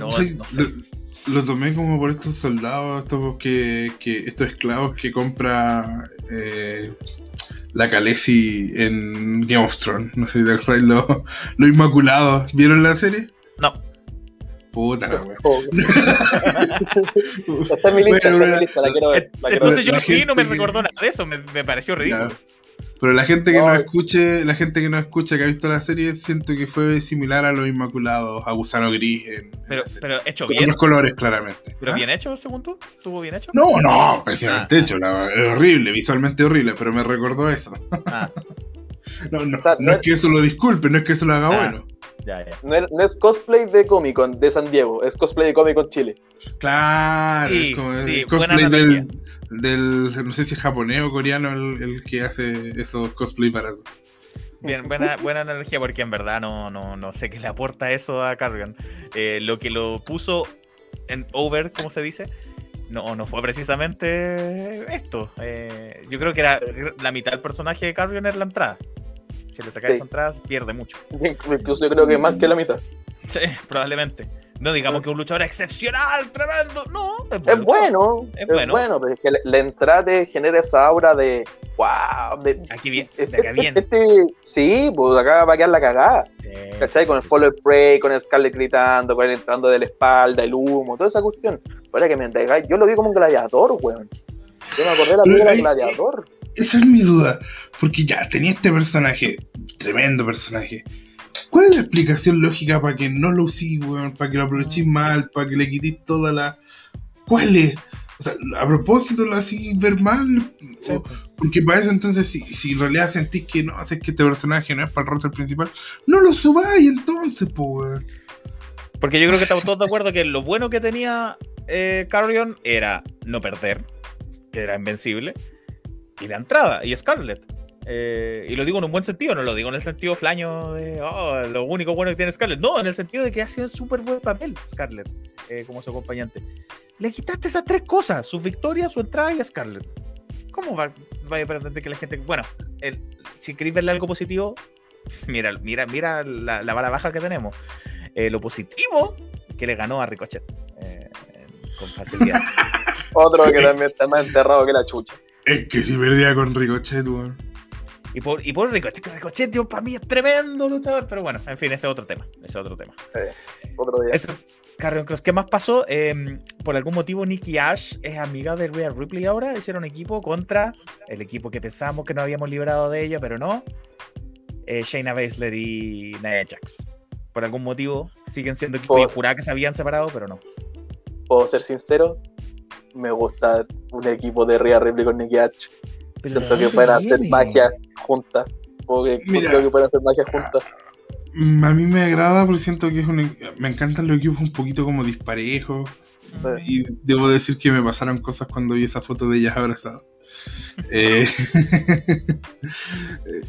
lo, tomé como por estos soldados, estos, que, que estos esclavos que compra eh, la Khaleesi en Game of Thrones. No sé si te los lo Inmaculados. ¿Vieron la serie? No Puta la wea. Esta es mi lista, esta es mi lista, la quiero ver. La quiero Entonces ver. yo La no me recordó nada de eso, me, me pareció ridículo. Ya. Pero la gente que No. no escuche, la gente que no escucha, que ha visto la serie, siento que fue similar a los Inmaculados, a Gusano Gris en, en Pero, pero hecho Con bien. otros colores, claramente. Pero ¿Ah? bien hecho, según tú. ¿Estuvo bien hecho? No, no, pésimamente Ah. hecho, la- es horrible, visualmente horrible, pero me recordó eso. Ah, No, no, O sea, no no es que eso lo disculpe, no es que eso lo haga Ah. bueno. Ya, ya. No es, no es cosplay de Comic Con de San Diego, es cosplay de Comic Con Chile. Claro, Sí, es como el sí, buena cosplay del, del, no sé si es japonés o coreano el, el que hace esos cosplay para... Bien, buena, buena analogía porque en verdad no, no, no sé qué le aporta eso a Carrion. Eh, lo que lo puso en over, como se dice, no, no fue precisamente esto. Eh, yo creo que era la mitad del personaje de Carrion era la entrada. Si le sacas Sí. esa entrada, pierde mucho. Incluso yo creo que más que la mitad. Sí, probablemente. No digamos que un luchador excepcional, tremendo. No, es, Es luchador. bueno, Es es, bueno. bueno. pero es que la, la entrada te genera esa aura de wow. De, Aquí bien, este, de acá bien. este- sí, pues acá va a quedar la cagada. Sí, ¿Cachai? sí, con sí, el sí. follow Prey, con el Scarlet gritando, con él entrando de la espalda, el humo, toda esa cuestión. Para que me entregáis, yo lo vi como un gladiador, weón. Yo me acordé de la Pero película ahí- Gladiador. Esa es mi duda, porque ya tenía este personaje, tremendo personaje. ¿Cuál es la explicación lógica para que no lo usí, weón? Para que lo aprovechéis mal, para que le quitéis toda la... ¿Cuál es? O sea, a propósito lo así ver mal. Sí, O- porque para eso entonces, si, si en realidad sentís que no, es que este personaje no es para el roster principal, no lo subáis entonces, po, weón. Porque yo creo que estamos todos de acuerdo que lo bueno que tenía eh, Carrion era no perder, que era invencible, y la entrada, y Scarlett. Eh, y lo digo en un buen sentido, no lo digo en el sentido flaño de oh, lo único bueno que tiene Scarlett. No, en el sentido de que ha sido un súper buen papel Scarlett eh, como su acompañante. Le quitaste esas tres cosas: su victoria, su entrada y a Scarlett. ¿Cómo va, va a pretender que la gente.? Bueno, el- si queréis verle algo positivo, mira, mira, mira la, la vara baja que tenemos. Eh, lo positivo que le ganó a Ricochet con facilidad. Otro que también está más enterrado que la chucha. Es que si perdía con Ricochet, weón. y, por, y por Ricochet, que Ricochet yo, para mí es tremendo luchador, pero bueno, en fin, ese es otro tema. Ese es otro tema. Otro día. Eso, Carrion Cross. ¿Qué más pasó? Eh, por algún motivo, Nikki Ash es amiga de Rhea Ripley ahora. Hicieron equipo contra el equipo que pensábamos que nos habíamos librado de ella, pero no. Eh, Shayna Baszler y Nia Jax. Por algún motivo siguen siendo equipo. Yo juraba que se habían separado, pero no. Puedo ser sincero, me gusta un equipo de Rhea Ripley con Nicky H. Siento que pueden hacer magia juntas. Porque Mira. creo que pueden hacer magia juntas. A mí me agrada porque siento que es un... Me encantan los equipos un poquito como disparejos. Y debo decir que me pasaron cosas cuando vi esa foto de ellas abrazadas. Eh,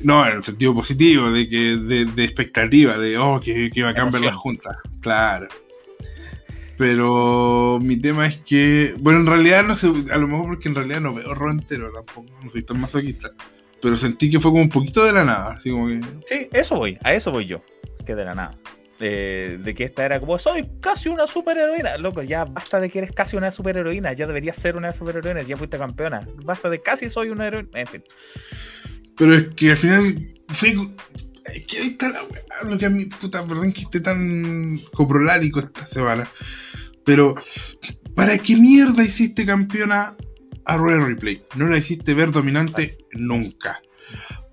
no, en el sentido positivo, de que de, de expectativa, de oh, que, que bacán verlas juntas. Claro. Pero mi tema es que, bueno, en realidad no sé, a lo mejor porque en realidad no veo Raw entero tampoco, no soy tan masoquista. Pero sentí que fue como un poquito de la nada, así como que. Sí, eso voy, a eso voy yo. Que de la nada. Eh, de que esta era como, soy casi una superheroína. Loco, ya basta de que eres casi una superheroína. Ya deberías ser una superheroína. Ya fuiste campeona. Basta de casi soy una heroína. En fin. Pero es que al final fue. Es que ahí está la weá. Lo que a mí, puta, perdón que esté tan coprolárico esta semana. Pero, ¿para qué mierda hiciste campeona a Royal Replay? No la hiciste ver dominante nunca.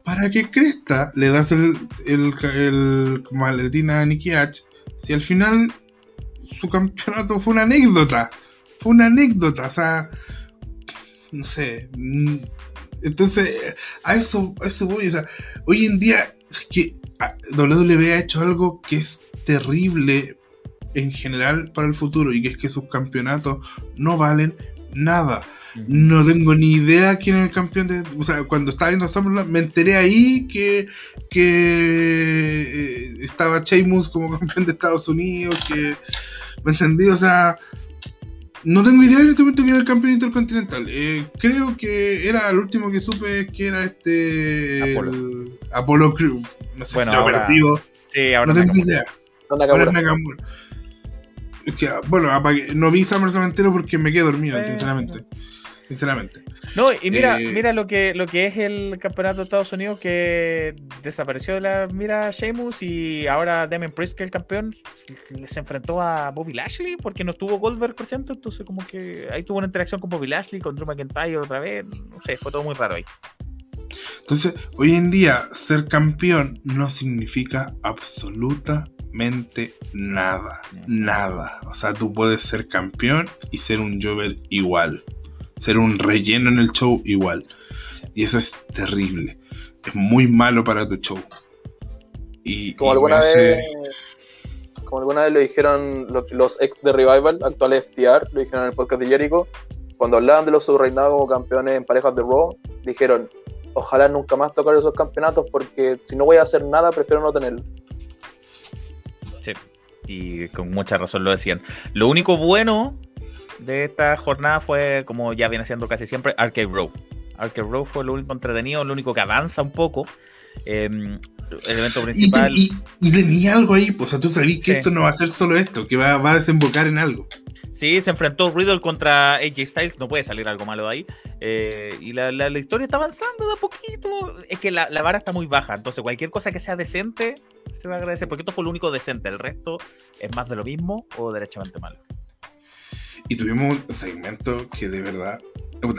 ¿Para qué cresta le das el, el, el maletín a Nikki H si al final su campeonato fue una anécdota? Fue una anécdota, o sea, no sé. mm, Entonces, a eso, a eso voy. O sea, hoy en día es que ah, WWE ha hecho algo que es terrible en general para el futuro y que es que sus campeonatos no valen nada. No tengo ni idea quién es el campeón de. O sea, cuando estaba viendo SummerSlam, me enteré ahí que, que eh, estaba Sheamus como campeón de Estados Unidos. Que, ¿Me entendí? O sea, no tengo idea en este momento quién es el campeón intercontinental. Eh, creo que era el último que supe que era este. Apolo. el Apollo Crew. No sé Bueno, si lo ahora- perdido. Sí, ahora No tengo Nakamura. idea. Ahora es Nakamura. Es que, bueno, apagué- no vi SummerSlam entero porque me quedé dormido, sinceramente. sinceramente. No, y mira, eh, mira lo que, lo que es el campeonato de Estados Unidos que desapareció de la mira Sheamus y ahora Damien Priest, que el campeón, se enfrentó a Bobby Lashley porque no estuvo Goldberg presente, entonces como que ahí tuvo una interacción con Bobby Lashley, con Drew McIntyre otra vez, no sé, fue todo muy raro ahí. Entonces, hoy en día ser campeón no significa absolutamente nada, nada. O sea, tú puedes ser campeón y ser un Jover igual ser un relleno en el show igual. Y eso es terrible. Es muy malo para tu show. Y, como alguna vez como alguna vez lo dijeron los, ex de Revival, actuales FTR, lo dijeron en el podcast de Jericho, cuando hablaban de los subreinados como campeones en parejas de Raw, dijeron, ojalá nunca más tocar esos campeonatos porque si no voy a hacer nada, prefiero no tenerlo. Sí, y con mucha razón lo decían. Lo único bueno de esta jornada fue, como ya viene siendo casi siempre, Arcade Row. Arcade Row fue lo único entretenido, lo único que avanza un poco. Em, el evento principal. Y, tenía algo ahí, pues, o sea, tú sabías que esto no va a ser solo esto, que va, a desembocar en algo. Sí, se enfrentó Riddle contra AJ Styles, no puede salir algo malo de ahí. Eh, y la, la, historia está avanzando de a poquito. Es que la, la, vara está muy baja, entonces cualquier cosa que sea decente se va a agradecer, porque esto fue lo único decente. El resto es más de lo mismo o derechamente malo. Y tuvimos un segmento que de verdad.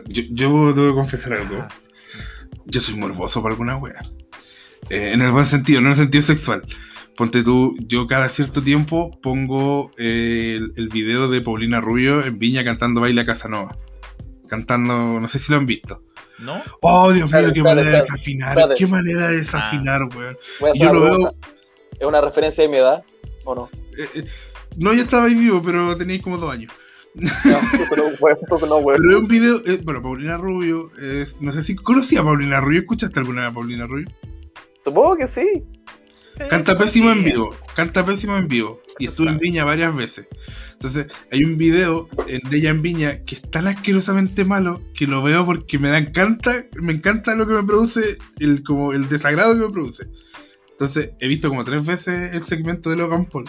Yo, yo debo confesar algo. Yo soy morboso por alguna wea. Eh, en el buen sentido, no en el sentido sexual. Ponte tú, yo cada cierto tiempo pongo eh, el, video de Paulina Rubio en Viña cantando Baila Casanova. Cantando, no sé si lo han visto. ¿No? Oh, Dios mío, qué manera de desafinar. Qué manera de desafinar, weón. Yo lo veo. ¿Es una referencia de mi edad o no? Eh, no, yo estaba ahí vivo, pero tenéis como dos años. No, pero, es un video, eh, bueno, Paulina Rubio, es, no sé si conocía a Paulina Rubio, ¿escuchaste alguna vez a Paulina Rubio? Supongo que sí. Canta pésimo en vivo, canta pésimo en vivo. Y estuve en Viña varias veces. Entonces, hay un video de ella en Viña que es tan asquerosamente malo que lo veo porque me da encanta, me encanta lo que me produce, el, como el desagrado que me produce. Entonces, he visto como tres veces el segmento de Logan Paul.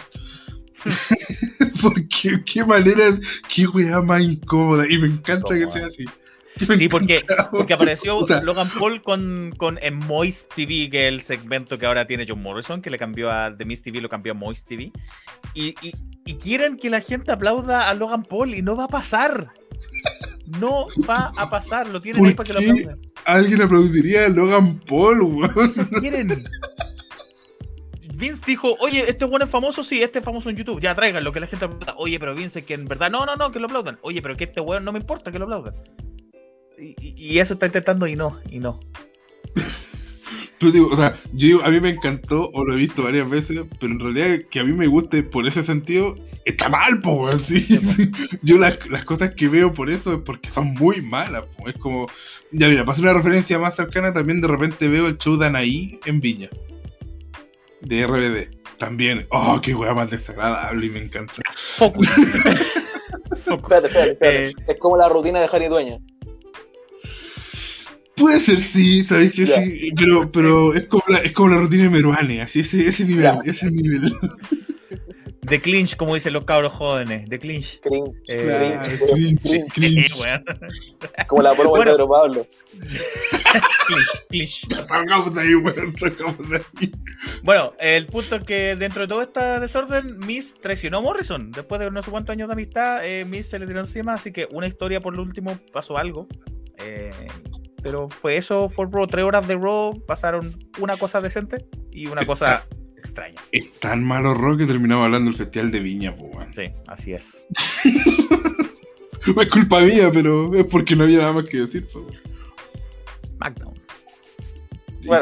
porque qué manera, qué weá más incómoda. Y me encanta que sea así. sí, porque, porque apareció Logan Paul con, con en Moist TV, que es el segmento que ahora tiene John Morrison, que le cambió a The Miss TV, lo cambió a Moist TV. Y, y, y, quieren que la gente aplauda a Logan Paul y no va a pasar. No va a pasar, lo tienen ahí para que lo aplaudan. Alguien aplaudiría a Logan Paul, weón. quieren. Vince dijo, oye, este bueno es famoso, sí, este es famoso en YouTube, ya lo que la gente aplauda. Oye, pero Vince, que en verdad, no, no, no, que lo aplaudan. Oye, pero que este weón no me importa que lo aplaudan. Y, eso está intentando y no, y no. Pero digo, o sea, yo a mí me encantó, o lo he visto varias veces, pero en realidad que a mí me guste por ese sentido, está mal, po, ¿sí? sí. Yo las, cosas que veo por eso es porque son muy malas, po. Es como, ya mira, para hacer una referencia más cercana, también de repente veo el show de Anaí en Viña de RBD. También, oh, qué weá más desagradable y me encanta. Focus. espérate, espérate, espérate. Eh, es como la rutina de Harry Dueña. Puede ser, sí, sabéis que sí, pero, pero es, como la, es como la rutina de Meruane, así, ese, ese nivel, ese nivel. De clinch, como dicen los cabros jóvenes, de clinch. Cringe. Eh, clinch, clinch. Como la promo de Pedro Pablo. clinch, clinch. Salgamos de ahí, weón, salgamos de ahí. Bueno, el punto es que dentro de todo este desorden, Miss traicionó a Morrison. Después de no sé cuántos años de amistad, eh, Miss se le tiró encima, así que una historia por lo último pasó algo. Eh, pero fue eso, fue Raw, tres horas de Raw, pasaron una cosa decente y una cosa extraña. Es tan malo Raw que terminaba hablando del Festival de Viña, pues, Sí, así es. no es culpa mía, pero es porque no había nada más que decir, por SmackDown.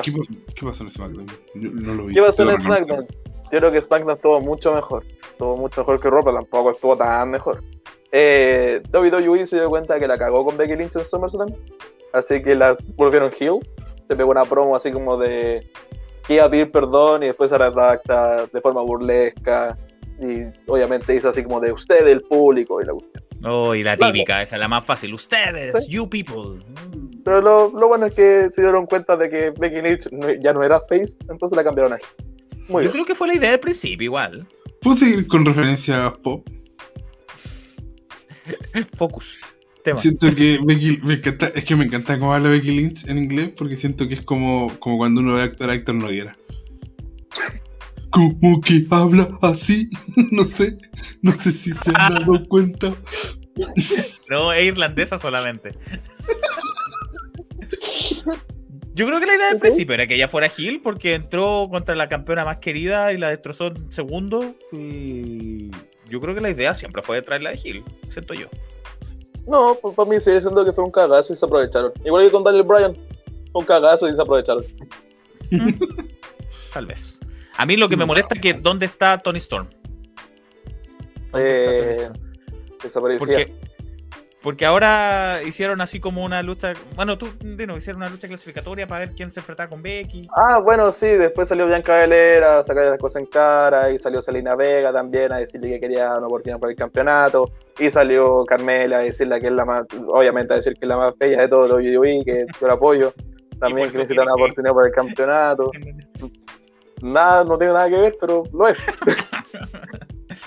¿Qué, pasó en SmackDown? Yo no lo vi. ¿Qué pasó en SmackDown? Yo creo que SmackDown estuvo mucho mejor. Estuvo mucho mejor que pero tampoco estuvo tan mejor. Eh, WWE se dio cuenta que la cagó con Becky Lynch en SummerSlam. Así que la volvieron heel. Se pegó una promo así como de que iba a pedir perdón y después se redacta de forma burlesca. Y obviamente hizo así como de usted, el público y la cuestión. Oh, y la típica, esa es la más fácil. Ustedes, you people. Pero lo, lo, bueno es que se dieron cuenta de que Becky Lynch ya no era face, entonces la cambiaron ahí. Muy Yo creo que fue la idea del principio, igual. ¿Puedo seguir con referencia a pop? Focus. Tema. Siento que Becky, me encanta, es que me encanta cómo habla Becky Lynch en inglés porque siento que es como, como cuando uno ve actor a Héctor Noguera. Como que habla así, no sé, no sé si se han dado cuenta. No, es irlandesa solamente. Yo creo que la idea del principio era que ella fuera Hill porque entró contra la campeona más querida y la destrozó en segundo. Y yo creo que la idea siempre fue traerla de Hill, siento yo. No, pues para mí sigue siendo que fue un cagazo y se aprovecharon. Igual que con Daniel Bryan, un cagazo y se aprovecharon. Tal vez. A mí lo que me molesta es que ¿dónde está Tony Storm? ¿Dónde está Eh, desaparecía. Porque, porque ahora hicieron así como una lucha. Bueno, tú, Dino, hicieron una lucha clasificatoria para ver quién se enfrentaba con Becky. Ah, bueno, sí, después salió Bianca Belair a sacar las cosas en cara y salió Selena Vega también a decirle que quería una oportunidad por el campeonato y salió Carmela a decirle que es la más, obviamente a decir que es la más bella de todos los WWE, que yo la apoyo, también que necesita una oportunidad por el campeonato. Nada, no tiene nada que ver, pero lo es.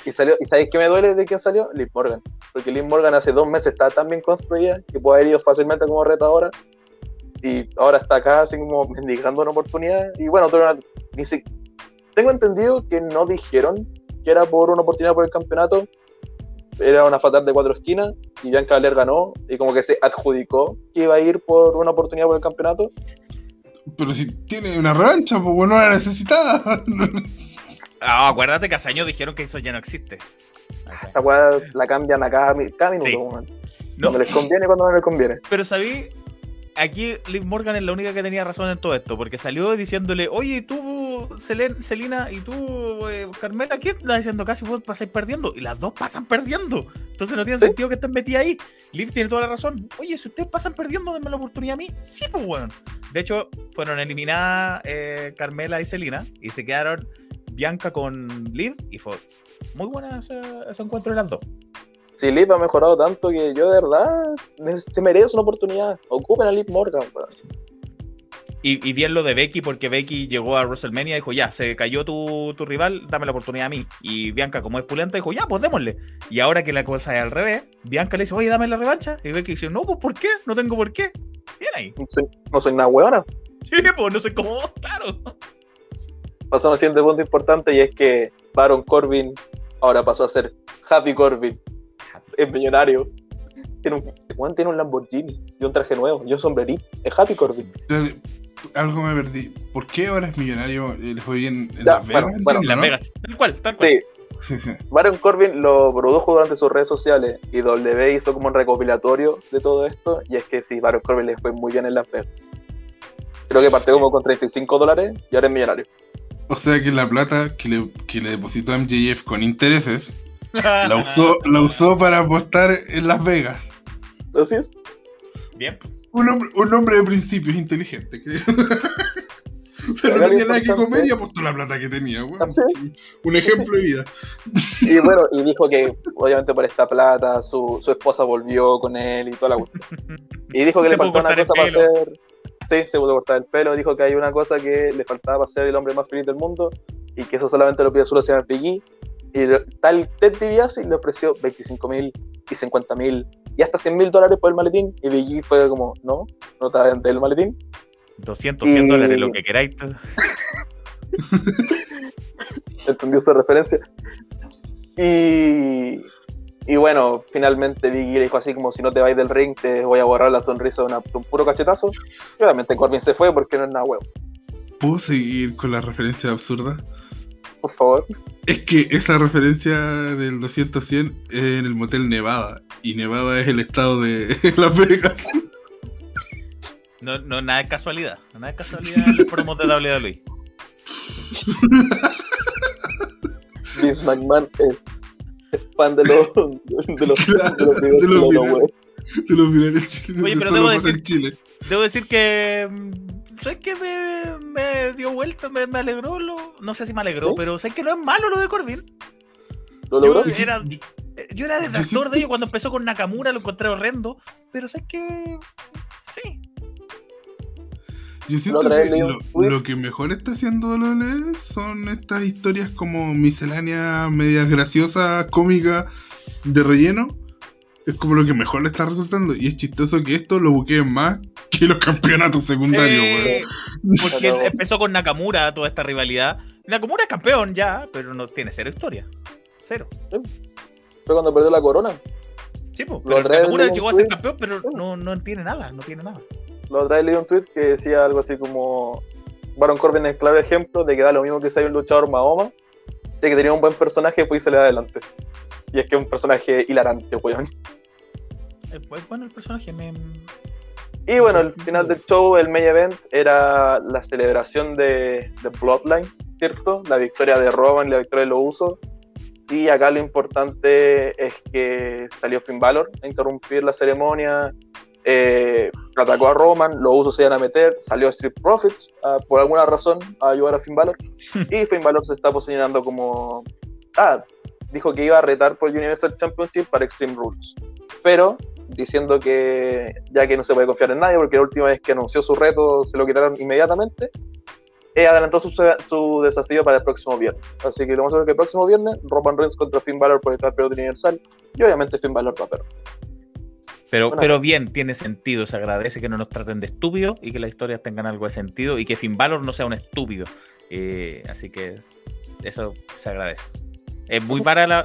y salió, ¿y sabéis qué me duele de quién salió? Liv Morgan. Porque Liv Morgan hace dos meses estaba tan bien construida que puede haber ido fácilmente como retadora. Y ahora está acá así como mendigando una oportunidad. Y bueno, tuvo una- ni si- tengo entendido que no dijeron que era por una oportunidad por el campeonato. Era una fatal de cuatro esquinas y Bianca Belair ganó y como que se adjudicó que iba a ir por una oportunidad por el campeonato. Pero si tiene una revancha, pues bueno, no la necesitaba. Ah, acuérdate que hace años dijeron que eso ya no existe. Esta weá la cambian a cada, cada minuto. Sí. No, Cuando les conviene cuando no les conviene. pero sabí, aquí Liv Morgan es la única que tenía razón en todo esto, porque salió diciéndole, oye, tú, Selen- Selina, y tú, eh, Carmela, ¿qué estás diciendo? Casi vos pasáis perdiendo, y las dos pasan perdiendo. Entonces no tiene Sí. sentido que estén metidas ahí. Liv tiene toda la razón. Oye, si ustedes pasan perdiendo, denme la oportunidad a mí. Sí, pues bueno. De hecho, fueron eliminadas eh, Carmela y Selina, y se quedaron Bianca con Liv, y fue muy buena ese, ese encuentro de las dos. Si Liv ha mejorado tanto que yo de verdad se merece una oportunidad. Ocupen a Liv Morgan. weón. Y, y bien lo de Becky, porque Becky llegó a WrestleMania y dijo, ya, se cayó tu, tu rival, dame la oportunidad a mí. Y Bianca, como es pulenta, dijo, ya, pues démosle. Y ahora que la cosa es al revés, Bianca le dice, oye, dame la revancha. Y Becky dice, no, pues ¿por qué? No tengo por qué. Bien ahí. No soy, no soy nada huevona. Sí, pues no sé cómo, claro. Pasamos al siguiente punto importante y es que Baron Corbin ahora pasó a ser Happy Corbin. Es millonario. Tiene un, weón tiene un Lamborghini y un traje nuevo y un sombrerito. Es Happy Corbin. Entonces, Algo me perdí. ¿Por qué ahora es millonario? Eh, ¿Le fue bien en Ya, Las Vegas? bueno, En Las Vegas. Tal cual, tal cual. Sí, Sí, sí. Baron Corbin lo produjo durante sus redes sociales y W hizo como un recopilatorio de todo esto. Y es que sí, Baron Corbin le fue muy bien en Las Vegas. Creo que partió como con 35 dólares y ahora es millonario. O sea que la plata que le, que le depositó MJF con intereses la usó, la usó para apostar en Las Vegas. Así es. Bien. Un hombre, un hombre de principios inteligente, creo. o sea, no tenía nada que comer y apostó la plata que tenía, weón. Así Un ejemplo de vida. Y bueno, y dijo que obviamente por esta plata su, su esposa volvió con él y toda la cuestión. Y dijo que Se le faltaba una cosa para ser. Sí, se pudo cortar el pelo. Dijo que hay una cosa que le faltaba para ser el hombre más feliz del mundo y que eso solamente lo pide solo señor Piggy. Y lo- tal Ted DiBiase le ofreció 25 mil y 50 mil y hasta 100 mil dólares por el maletín. Y Biggie fue como, no, no está dentro del maletín. 200, 100 Y- dólares, lo que queráis. entendió esa referencia. Y, y bueno, finalmente Biggie le dijo así como si no te vais del ring te voy a borrar la sonrisa de, una- de un puro cachetazo. Y obviamente Corbin se fue porque no es nada huevo. ¿Puedo seguir con la referencia absurda? Por favor. Es que esa referencia del 200-100 es en el motel Nevada. Y Nevada es el estado de Las Vegas. No, no, nada de casualidad. Nada de casualidad en los promos de WWE. Vince McMahon es, es fan de los, de los, de los videos De los de los virales. web. De los virales chilenos. Oye, pero debo decir- Chile. Debo decir que. mm, ¿Sabes qué? Me, me dio vuelta, me, me alegró. Lo, no sé si me alegró, ¿Sí? pero sé que no es malo lo de Corbin. ¿Lo Yo logró? era, yo era detractor siento- de ello cuando empezó con Nakamura, lo encontré horrendo. Pero sé que. Sí. Yo siento que lo, que mejor está haciendo WWE son estas historias como misceláneas, medias graciosas, cómicas, de relleno. es como lo que mejor le está resultando. Y es chistoso que esto lo buqueen más que los campeonatos secundarios, Porque empezó con Nakamura toda esta rivalidad. Nakamura es campeón ya, pero no tiene cero historia. Cero. Fue cuando perdió la corona. Sí, pues. Nakamura llegó a ser campeón, pero no, no tiene nada, no tiene nada. Lo otra vez leí un tweet que decía algo así como Baron Corbin es claro ejemplo de que da lo mismo que sea un luchador Mahoma, de que tenía un buen personaje pues se le da adelante. Y es que es un personaje hilarante, weón. Es bueno el personaje, me... Y bueno, el final del show, el main event, era la celebración de, de Bloodline, ¿cierto? La victoria de Roman y la victoria de los Usos. Y acá lo importante es que salió Finn Balor a interrumpir la ceremonia, eh, atacó a Roman, los usos se iban a meter, salió Street Profits ah, por alguna razón a ayudar a Finn Balor. Y Finn Balor se está posicionando como ah, dijo que iba a retar por Universal Championship para Extreme Rules. Pero diciendo que ya que no se puede confiar en nadie porque la última vez que anunció su reto se lo quitaron inmediatamente eh, adelantó su, su, desafío para el próximo viernes. Así que lo vamos a ver que el próximo viernes Roman Reigns contra Finn Balor por el campeonato universal y obviamente Finn Balor va a perder pero, pero bien, tiene sentido. Se agradece que no nos traten de estúpidos y que las historias tengan algo de sentido y que Finn Balor no sea un estúpido. Eh, así que eso se agradece. Es muy,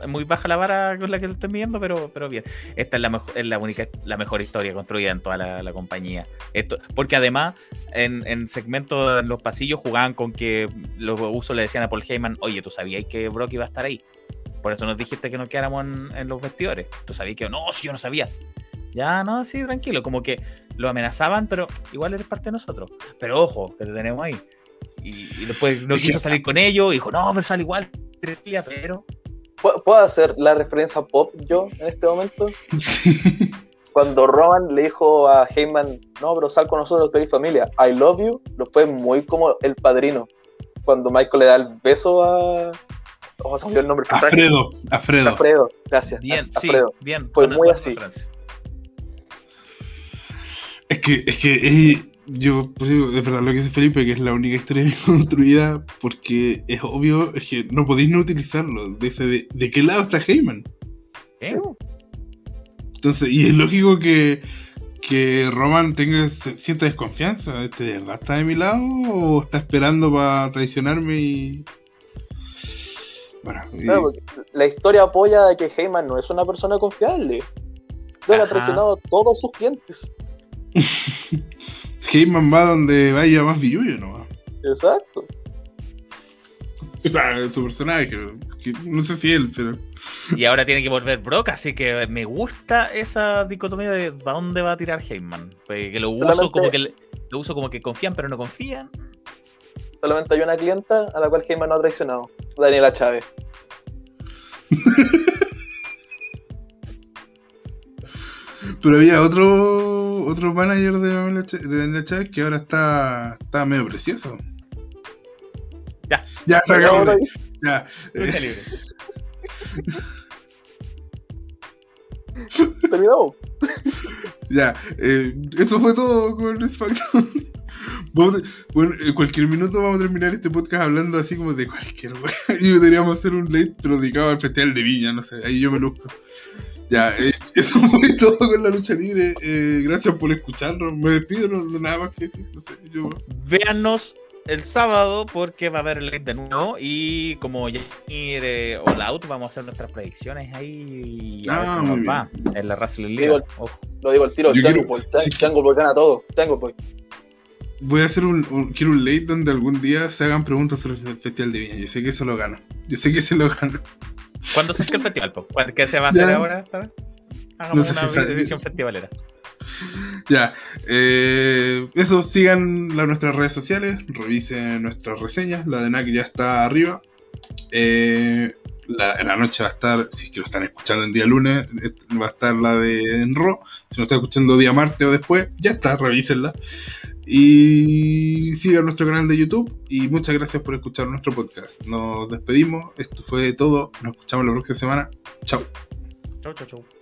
muy baja la vara con la que lo estoy viendo, pero, pero bien. Esta es la, mejor, es la única, la mejor historia construida en toda la, compañía. Esto, porque además, en, en, segmentos en los pasillos jugaban con que los usos le decían a Paul Heyman, oye, ¿tú sabías que Brock iba a estar ahí? Por eso nos dijiste que no quedáramos en, en los vestidores. ¿Tú sabías que no? Si yo no sabía. Ya, no, sí, tranquilo. Como que lo amenazaban, pero igual eres parte de nosotros. Pero ojo, que te tenemos ahí. Y, después no quiso salir con ellos, y dijo, no, pero sale igual, pero. ¿Puedo hacer la referencia pop yo en este momento? Cuando Roman le dijo a Heyman, no, pero sal con nosotros, tu familia, I love you, lo fue muy como el padrino. Cuando Michael le da el beso a, Oh, se el nombre. Alfredo, Alfredo. Alfredo, gracias. Bien, sí, bien. Fue muy así. Es que, es que yo pues digo, de verdad lo que dice Felipe, que es la única historia bien construida, porque es obvio, es que no podéis no utilizarlo. De, de, qué lado está Heyman? ¿Eh? Entonces, y es lógico que, que Roman tenga cierta desconfianza. ¿Este de verdad está de mi lado o está esperando para traicionarme y.? Bueno, la historia apoya de que Heyman no es una persona confiable. Ha traicionado a todos sus clientes. Heyman va donde vaya más billuyo, ¿no? Exacto. O sea, su personaje, no sé si él, pero. Y ahora tiene que volver Brock, así que me gusta esa dicotomía de para dónde va a tirar Heyman. Pues que lo uso como que lo uso como que confían, pero no confían. Solamente hay una clienta a la cual Heyman no ha traicionado, Daniela Chávez. Pero había otro otro manager de Daniela Chávez que ahora está, está medio precioso. Ya. Ya, sacamos. Ya. Eh. ya, eh, eso fue todo con SmackDown. bueno, en cualquier minuto vamos a terminar este podcast hablando así como de cualquier wea. Y deberíamos hacer un late pero dedicado al Festival de Viña, no sé, ahí yo me luzco. Ya, eh, eso fue todo con la lucha libre. Eh, gracias por escucharnos. Me despido, no, nada más que decir. No sé, yo... Véannos el sábado porque va a haber el late de nuevo y como ya eh, All Out vamos a hacer nuestras predicciones ahí ah, muy va en la Wrestling League. Lo digo al tiro, Chango Boy, Chango Boy gana todo, Chango Boy. Voy a hacer un, quiero un late donde algún día se hagan preguntas sobre el Festival de Viña. Yo sé que eso lo gano. Yo sé que se lo gano. ¿Cuándo se hace el festival? ¿Qué se va a hacer ahora? Hagamos una edición festivalera. Ya, eh, eso, sigan nuestras redes sociales, revisen nuestras reseñas, la de NAC ya está arriba. Eh, en la noche va a estar, si es que lo están escuchando el día lunes, va a estar la de Enro. Si lo están escuchando día martes o después, ya está, revísenla. Y sigan nuestro canal de YouTube. Y muchas gracias por escuchar nuestro podcast. Nos despedimos. Esto fue todo. Nos escuchamos la próxima semana. Chao. Chao, chao, chao.